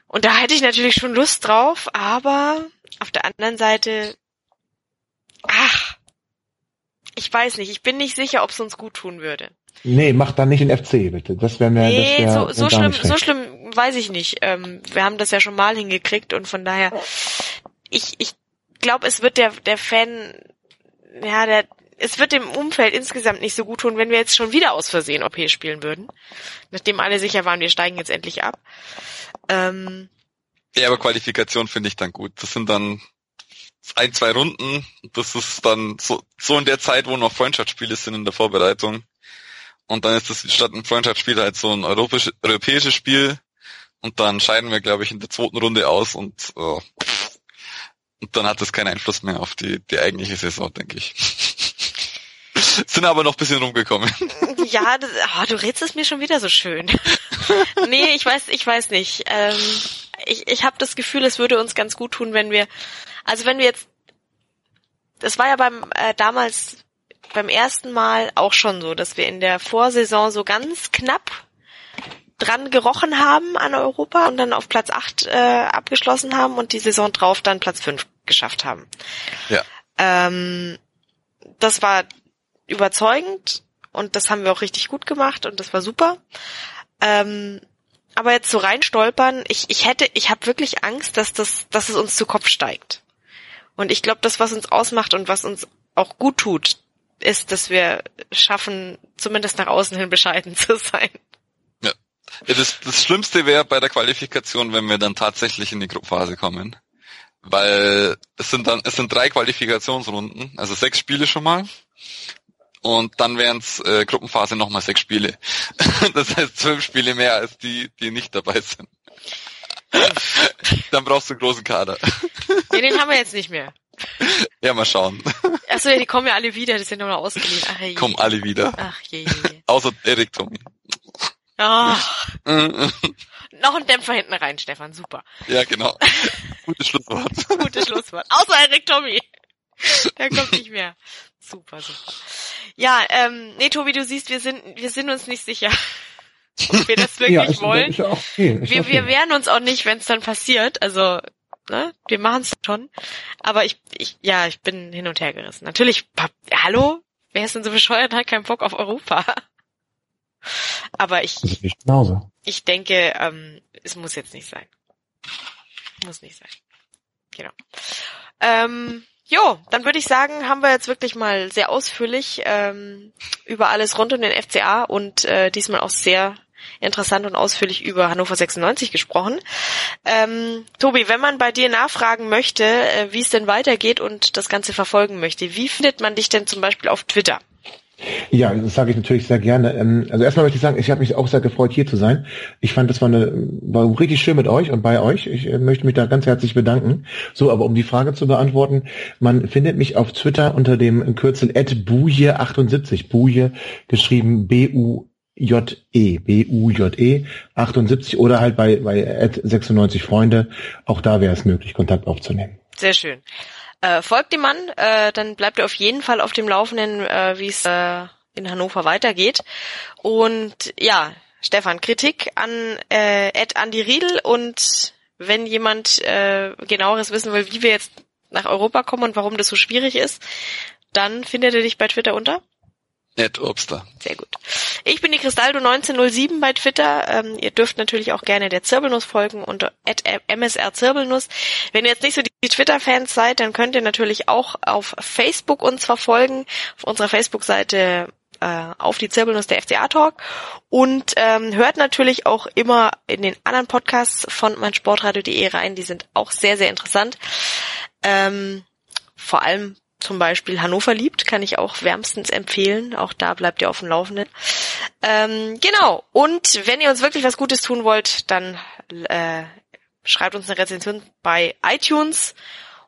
Und da hätte ich natürlich schon Lust drauf, aber auf der anderen Seite, ach, ich weiß nicht, ich bin nicht sicher, ob es uns gut tun würde. Nee, mach dann nicht den FC, bitte. Das wäre mir Nee, das wär, so, so schlimm, so schlimm weiß ich nicht. Ähm, wir haben das ja schon mal hingekriegt und von daher, ich, ich glaube, es wird der, der Fan, ja, der, es wird dem Umfeld insgesamt nicht so gut tun, wenn wir jetzt schon wieder aus Versehen OP spielen würden. Nachdem alle sicher waren, wir steigen jetzt endlich ab. Ähm, Ja, aber Qualifikation finde ich dann gut. Das sind dann ein, zwei Runden. Das ist dann so, so in der Zeit, wo noch Freundschaftsspiele sind in der Vorbereitung. Und dann ist das statt ein Freundschaftsspiel halt so ein europäisch, europäisches Spiel. Und dann scheiden wir, glaube ich, in der zweiten Runde aus und, äh, und dann hat das keinen Einfluss mehr auf die, die eigentliche Saison, denke ich. sind aber noch ein bisschen rumgekommen. ja, das, oh, du redest es mir schon wieder so schön. nee, ich weiß, ich weiß nicht. Ähm, ich ich habe das Gefühl, es würde uns ganz gut tun, wenn wir, also wenn wir jetzt, das war ja beim äh, damals beim ersten Mal auch schon so, dass wir in der Vorsaison so ganz knapp dran gerochen haben an Europa und dann auf Platz 8 äh, abgeschlossen haben und die Saison drauf dann Platz 5 geschafft haben. Ja. Ähm, das war überzeugend und das haben wir auch richtig gut gemacht und das war super. Ähm, aber jetzt so reinstolpern, ich, ich hätte, ich habe wirklich Angst, dass das, dass es uns zu Kopf steigt. Und ich glaube, das, was uns ausmacht und was uns auch gut tut, ist, dass wir schaffen, zumindest nach außen hin bescheiden zu sein. Ja, das, das Schlimmste wäre bei der Qualifikation, wenn wir dann tatsächlich in die Gruppenphase kommen. Weil es sind dann, es sind drei Qualifikationsrunden, also sechs Spiele schon mal. Und dann wären es äh, Gruppenphase nochmal sechs Spiele. Das heißt zwölf Spiele mehr als die, die nicht dabei sind. dann brauchst du einen großen Kader. Ja, den haben wir jetzt nicht mehr. Ja, mal schauen. Achso, ja, die kommen ja alle wieder, die sind nur noch ausgeliehen. Ach, je. Kommen alle wieder. Ach je, je, je. Außer Erik Tommy. Ach, ja, noch ein Dämpfer hinten rein, Stefan, super. genau. Gutes Schlusswort. Gutes Schlusswort. Außer Erik Tommy. Der kommt nicht mehr. Super, super. Ja, ähm, nee, Tobi, du siehst, wir sind, wir sind uns nicht sicher, ob wir das wirklich ja, ist, wollen. Ja auch okay. Wir, okay. wir wehren uns auch nicht, wenn es dann passiert. Also, ne, wir machen es schon. Aber ich, ich, ja, ich bin hin und her gerissen. Natürlich, hallo? Wer ist denn so bescheuert, hat keinen Bock auf Europa? Aber ich, ich denke, ähm, es muss jetzt nicht sein. Muss nicht sein. Genau. Ähm, jo, dann würde ich sagen, haben wir jetzt wirklich mal sehr ausführlich ähm, über alles rund um den FCA und äh, diesmal auch sehr interessant und ausführlich über Hannover 96 gesprochen. Ähm, Tobi, wenn man bei dir nachfragen möchte, äh, wie es denn weitergeht und das Ganze verfolgen möchte, wie findet man dich denn zum Beispiel auf Twitter? Ja, das sage ich natürlich sehr gerne. Ähm, Also erstmal möchte ich sagen, ich habe mich auch sehr gefreut, hier zu sein. Ich fand, das war, eine, war richtig schön mit euch und bei euch. Ich äh, möchte mich da ganz herzlich bedanken. So, aber um die Frage zu beantworten, man findet mich auf Twitter unter dem Kürzel @buje78. Buje geschrieben B U B-U-J-E, B-U-J-E 78 oder halt bei, bei 96 Freunde. Auch da wäre es möglich, Kontakt aufzunehmen. Sehr schön. Äh, folgt dem Mann, äh, dann bleibt ihr auf jeden Fall auf dem Laufenden, äh, wie es äh, in Hannover weitergeht. Und ja, Stefan, Kritik an äh, Ed Andy Riedel und wenn jemand äh, genaueres wissen will, wie wir jetzt nach Europa kommen und warum das so schwierig ist, dann findet ihr dich bei Twitter unter? Ed Obster. Sehr gut. Ich bin die Cristaldo1907 bei Twitter. Ähm, ihr dürft natürlich auch gerne der Zirbelnuss folgen unter msrzirbelnuss. Wenn ihr jetzt nicht so die Twitter-Fans seid, dann könnt ihr natürlich auch auf Facebook uns verfolgen. Auf unserer Facebook-Seite äh, auf die Zirbelnuss der FCA Talk und ähm, hört natürlich auch immer in den anderen Podcasts von meinsportradio.de rein. Die sind auch sehr, sehr interessant. Ähm, vor allem zum Beispiel Hannover liebt, kann ich auch wärmstens empfehlen. Auch da bleibt ihr auf dem Laufenden. Ähm, genau. Und wenn ihr uns wirklich was Gutes tun wollt, dann äh, schreibt uns eine Rezension bei iTunes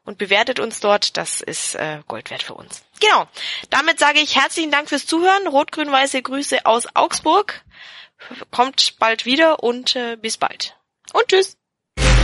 und bewertet uns dort. Das ist äh, Gold wert für uns. Genau. Damit sage ich herzlichen Dank fürs Zuhören. Rot-grün-weiße Grüße aus Augsburg. Kommt bald wieder und äh, bis bald. Und tschüss.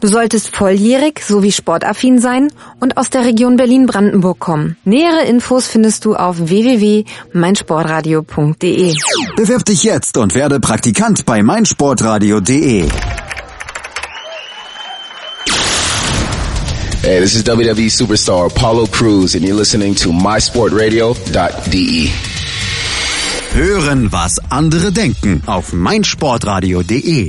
Du solltest volljährig sowie sportaffin sein und aus der Region Berlin-Brandenburg kommen. Nähere Infos findest du auf www.meinsportradio.de. Bewirb dich jetzt und werde Praktikant bei meinsportradio.de. Hey, this is WWE superstar Apollo Cruz and you're listening to mysportradio.de. Hören, was andere denken auf meinsportradio.de.